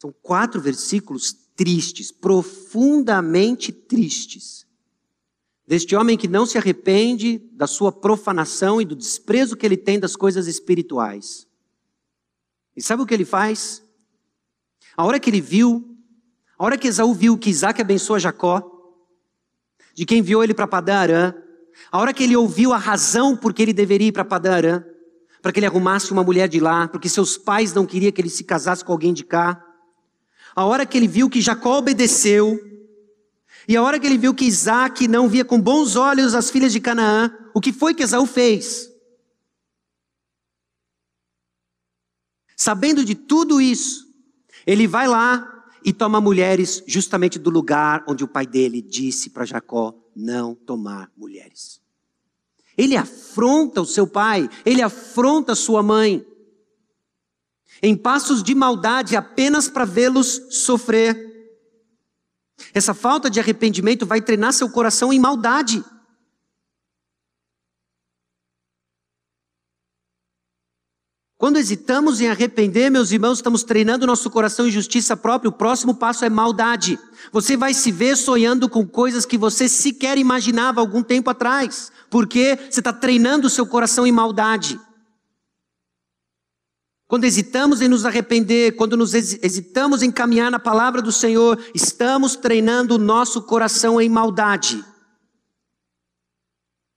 São quatro versículos tristes, profundamente tristes. Deste homem que não se arrepende da sua profanação e do desprezo que ele tem das coisas espirituais. E sabe o que ele faz? A hora que ele viu, a hora que Esaú viu que Isaac abençoa Jacó, de quem enviou ele para Padarã, a hora que ele ouviu a razão por que ele deveria ir para Padarã, para que ele arrumasse uma mulher de lá, porque seus pais não queriam que ele se casasse com alguém de cá, a hora que ele viu que Jacó obedeceu, e a hora que ele viu que Isaac não via com bons olhos as filhas de Canaã, o que foi que Esaú fez? Sabendo de tudo isso, ele vai lá e toma mulheres justamente do lugar onde o pai dele disse para Jacó não tomar mulheres. Ele afronta o seu pai, ele afronta sua mãe em passos de maldade apenas para vê-los sofrer. Essa falta de arrependimento vai treinar seu coração em maldade. Quando hesitamos em arrepender, meus irmãos, estamos treinando nosso coração em justiça própria. O próximo passo é maldade. Você vai se ver sonhando com coisas que você sequer imaginava algum tempo atrás, porque você está treinando o seu coração em maldade. Quando hesitamos em nos arrepender, quando nos hesitamos em caminhar na palavra do Senhor, estamos treinando o nosso coração em maldade.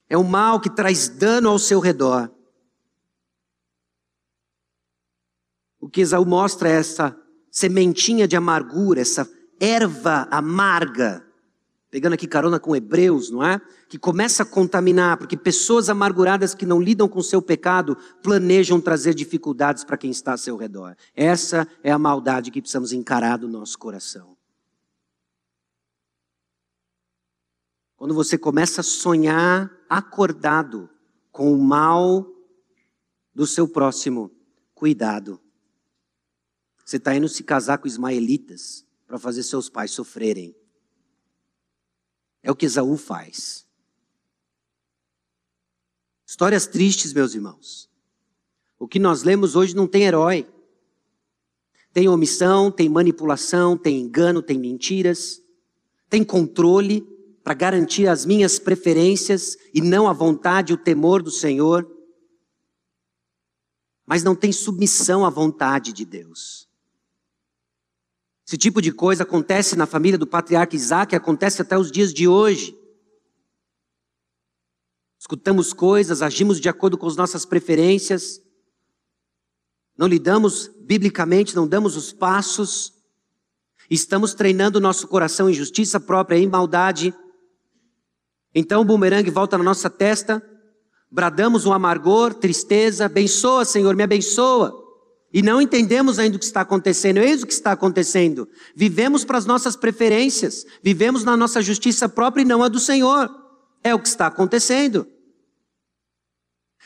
É um mal que traz dano ao seu redor. O que Esaú mostra é essa sementinha de amargura, essa erva amarga pegando aqui carona com Hebreus, não é? Que começa a contaminar, porque pessoas amarguradas que não lidam com seu pecado planejam trazer dificuldades para quem está a seu redor. Essa é a maldade que precisamos encarar do nosso coração. Quando você começa a sonhar acordado com o mal do seu próximo, cuidado. Você está indo se casar com ismaelitas para fazer seus pais sofrerem. É o que Esaú faz. Histórias tristes, meus irmãos. O que nós lemos hoje não tem herói. Tem omissão, tem manipulação, tem engano, tem mentiras, tem controle para garantir as minhas preferências e não a vontade o temor do Senhor. Mas não tem submissão à vontade de Deus. Esse tipo de coisa acontece na família do patriarca Isaac, acontece até os dias de hoje. Escutamos coisas, agimos de acordo com as nossas preferências, não lidamos biblicamente, não damos os passos, estamos treinando o nosso coração em justiça própria, em maldade. Então o bumerangue volta na nossa testa, bradamos um amargor, tristeza, abençoa, Senhor, me abençoa. E não entendemos ainda o que está acontecendo. Eis o que está acontecendo. Vivemos para as nossas preferências, vivemos na nossa justiça própria e não a do Senhor. É o que está acontecendo.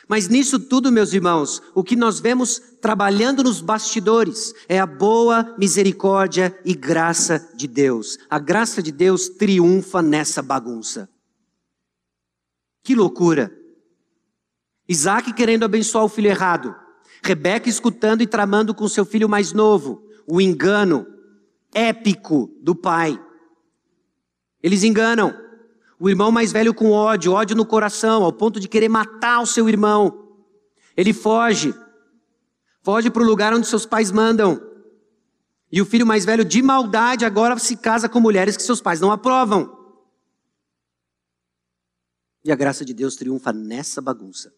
Mas nisso tudo, meus irmãos, o que nós vemos trabalhando nos bastidores é a boa misericórdia e graça de Deus. A graça de Deus triunfa nessa bagunça. Que loucura! Isaac querendo abençoar o filho errado. Rebeca escutando e tramando com seu filho mais novo, o engano épico do pai. Eles enganam. O irmão mais velho com ódio, ódio no coração, ao ponto de querer matar o seu irmão. Ele foge. Foge para o lugar onde seus pais mandam. E o filho mais velho, de maldade, agora se casa com mulheres que seus pais não aprovam. E a graça de Deus triunfa nessa bagunça.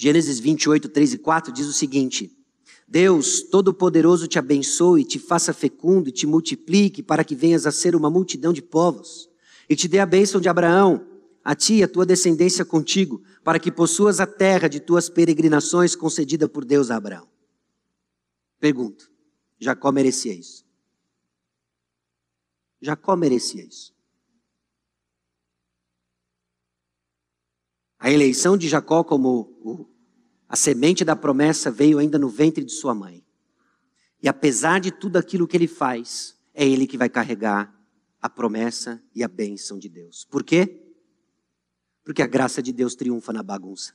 Gênesis 28, 3 e 4 diz o seguinte: Deus Todo-Poderoso te abençoe, te faça fecundo e te multiplique para que venhas a ser uma multidão de povos, e te dê a bênção de Abraão, a ti e a tua descendência contigo, para que possuas a terra de tuas peregrinações concedida por Deus a Abraão. Pergunto: Jacó merecia isso? Jacó merecia isso. A eleição de Jacó como a semente da promessa veio ainda no ventre de sua mãe. E apesar de tudo aquilo que ele faz, é ele que vai carregar a promessa e a bênção de Deus. Por quê? Porque a graça de Deus triunfa na bagunça.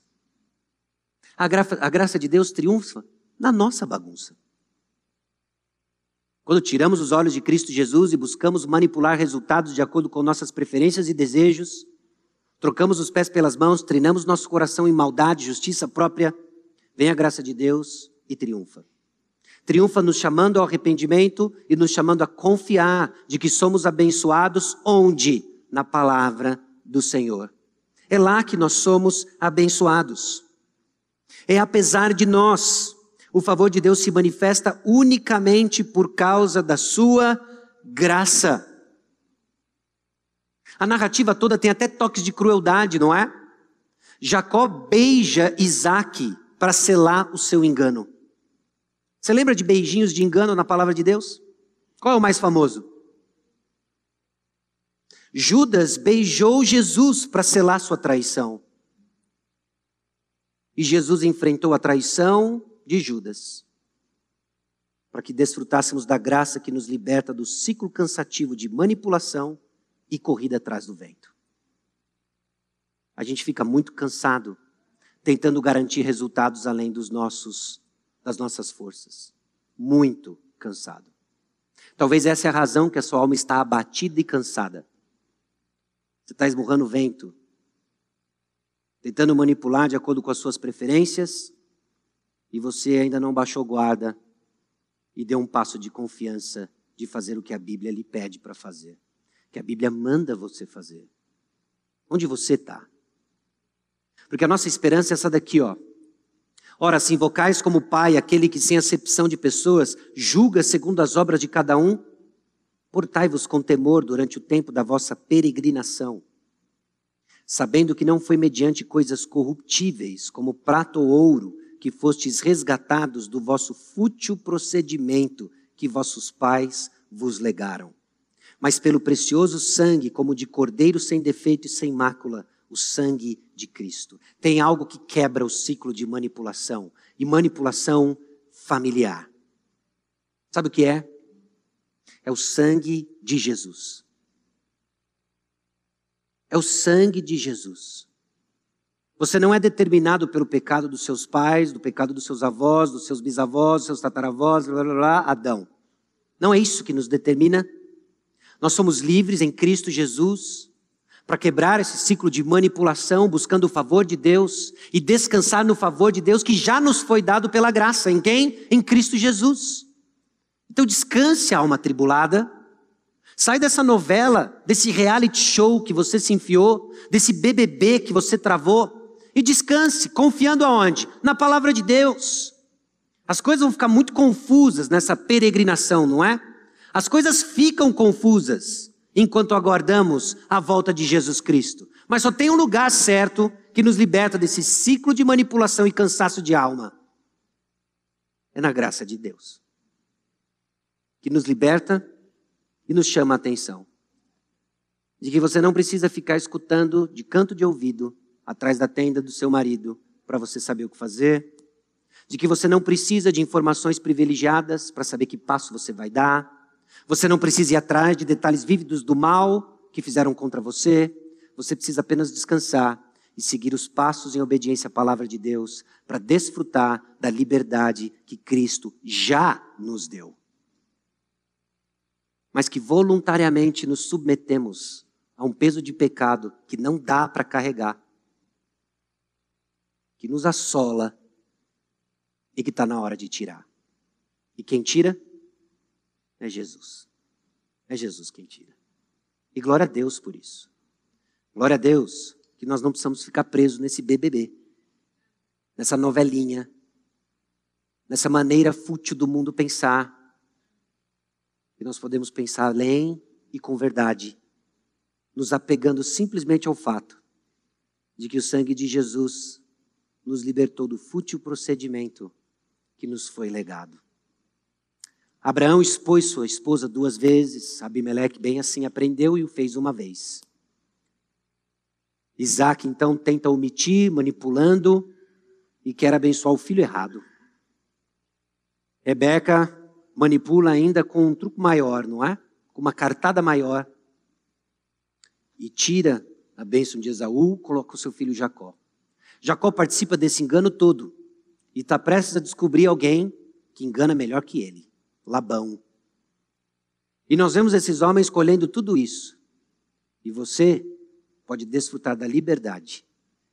A, graça, a graça de Deus triunfa na nossa bagunça. Quando tiramos os olhos de Cristo Jesus e buscamos manipular resultados de acordo com nossas preferências e desejos, trocamos os pés pelas mãos, treinamos nosso coração em maldade, justiça própria, vem a graça de Deus e triunfa. Triunfa nos chamando ao arrependimento e nos chamando a confiar de que somos abençoados onde? Na palavra do Senhor. É lá que nós somos abençoados. É apesar de nós, o favor de Deus se manifesta unicamente por causa da sua graça. A narrativa toda tem até toques de crueldade, não é? Jacó beija Isaac para selar o seu engano. Você lembra de beijinhos de engano na palavra de Deus? Qual é o mais famoso? Judas beijou Jesus para selar sua traição. E Jesus enfrentou a traição de Judas, para que desfrutássemos da graça que nos liberta do ciclo cansativo de manipulação e corrida atrás do vento. A gente fica muito cansado tentando garantir resultados além dos nossos das nossas forças. Muito cansado. Talvez essa é a razão que a sua alma está abatida e cansada. Você está esmurrando o vento, tentando manipular de acordo com as suas preferências, e você ainda não baixou guarda e deu um passo de confiança de fazer o que a Bíblia lhe pede para fazer que a Bíblia manda você fazer. Onde você está? Porque a nossa esperança é essa daqui, ó. Ora, se invocais como Pai aquele que, sem acepção de pessoas, julga segundo as obras de cada um, Portai-vos com temor durante o tempo da vossa peregrinação, sabendo que não foi mediante coisas corruptíveis, como prata ou ouro, que fostes resgatados do vosso fútil procedimento que vossos pais vos legaram, mas pelo precioso sangue, como de cordeiro sem defeito e sem mácula, o sangue de Cristo. Tem algo que quebra o ciclo de manipulação, e manipulação familiar. Sabe o que é? É o sangue de Jesus. É o sangue de Jesus. Você não é determinado pelo pecado dos seus pais, do pecado dos seus avós, dos seus bisavós, dos seus tataravós, blá, blá, blá, Adão. Não é isso que nos determina. Nós somos livres em Cristo Jesus para quebrar esse ciclo de manipulação, buscando o favor de Deus e descansar no favor de Deus que já nos foi dado pela graça. Em quem? Em Cristo Jesus. Então descanse, alma tribulada. Sai dessa novela, desse reality show que você se enfiou, desse BBB que você travou e descanse, confiando aonde? Na palavra de Deus. As coisas vão ficar muito confusas nessa peregrinação, não é? As coisas ficam confusas enquanto aguardamos a volta de Jesus Cristo. Mas só tem um lugar certo que nos liberta desse ciclo de manipulação e cansaço de alma. É na graça de Deus. Que nos liberta e nos chama a atenção. De que você não precisa ficar escutando de canto de ouvido atrás da tenda do seu marido para você saber o que fazer. De que você não precisa de informações privilegiadas para saber que passo você vai dar você não precisa ir atrás de detalhes vívidos do mal que fizeram contra você. Você precisa apenas descansar e seguir os passos em obediência à palavra de Deus para desfrutar da liberdade que Cristo já nos deu. Mas que voluntariamente nos submetemos a um peso de pecado que não dá para carregar, que nos assola e que está na hora de tirar. E quem tira? É Jesus. É Jesus quem tira. E glória a Deus por isso. Glória a Deus que nós não precisamos ficar presos nesse BBB, nessa novelinha, nessa maneira fútil do mundo pensar. Que nós podemos pensar além e com verdade, nos apegando simplesmente ao fato de que o sangue de Jesus nos libertou do fútil procedimento que nos foi legado. Abraão expôs sua esposa duas vezes, Abimeleque bem assim aprendeu e o fez uma vez. Isaac então tenta omitir, manipulando e quer abençoar o filho errado. Rebeca manipula ainda com um truque maior, não é? Com uma cartada maior. E tira a bênção de Esaú, coloca o seu filho Jacó. Jacó participa desse engano todo e está prestes a descobrir alguém que engana melhor que ele. Labão. E nós vemos esses homens colhendo tudo isso. E você pode desfrutar da liberdade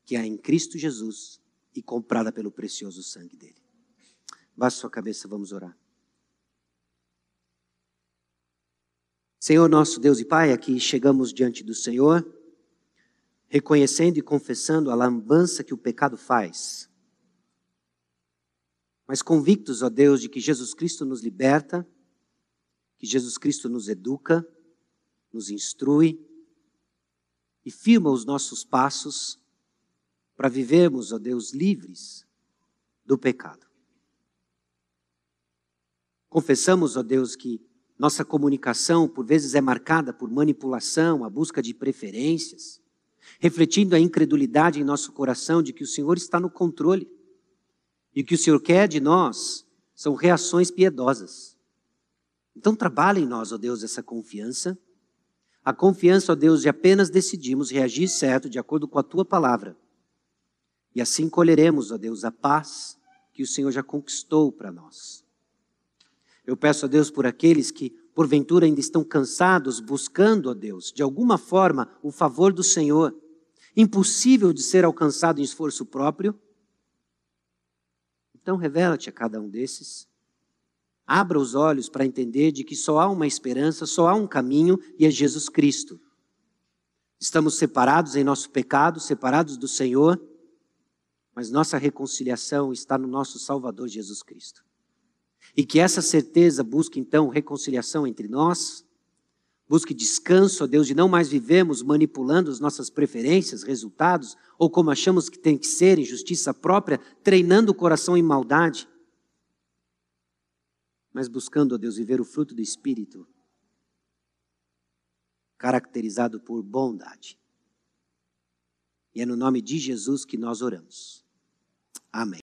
que há em Cristo Jesus e comprada pelo precioso sangue dele. Baixe sua cabeça, vamos orar. Senhor nosso Deus e Pai, aqui chegamos diante do Senhor, reconhecendo e confessando a lambança que o pecado faz mas convictos, ó Deus, de que Jesus Cristo nos liberta, que Jesus Cristo nos educa, nos instrui e firma os nossos passos para vivermos, ó Deus, livres do pecado. Confessamos, ó Deus, que nossa comunicação por vezes é marcada por manipulação, a busca de preferências, refletindo a incredulidade em nosso coração de que o Senhor está no controle e o que o Senhor quer de nós são reações piedosas. Então trabalhe em nós, ó Deus, essa confiança. A confiança, ó Deus, de apenas decidimos reagir certo de acordo com a tua palavra. E assim colheremos, ó Deus, a paz que o Senhor já conquistou para nós. Eu peço a Deus por aqueles que, porventura, ainda estão cansados, buscando, ó Deus, de alguma forma, o favor do Senhor, impossível de ser alcançado em esforço próprio então revela-te a cada um desses. Abra os olhos para entender de que só há uma esperança, só há um caminho e é Jesus Cristo. Estamos separados em nosso pecado, separados do Senhor, mas nossa reconciliação está no nosso Salvador Jesus Cristo. E que essa certeza busque então reconciliação entre nós, Busque descanso, ó Deus, de não mais vivemos manipulando as nossas preferências, resultados, ou como achamos que tem que ser, em justiça própria, treinando o coração em maldade. Mas buscando, ó Deus, viver o fruto do Espírito, caracterizado por bondade. E é no nome de Jesus que nós oramos. Amém.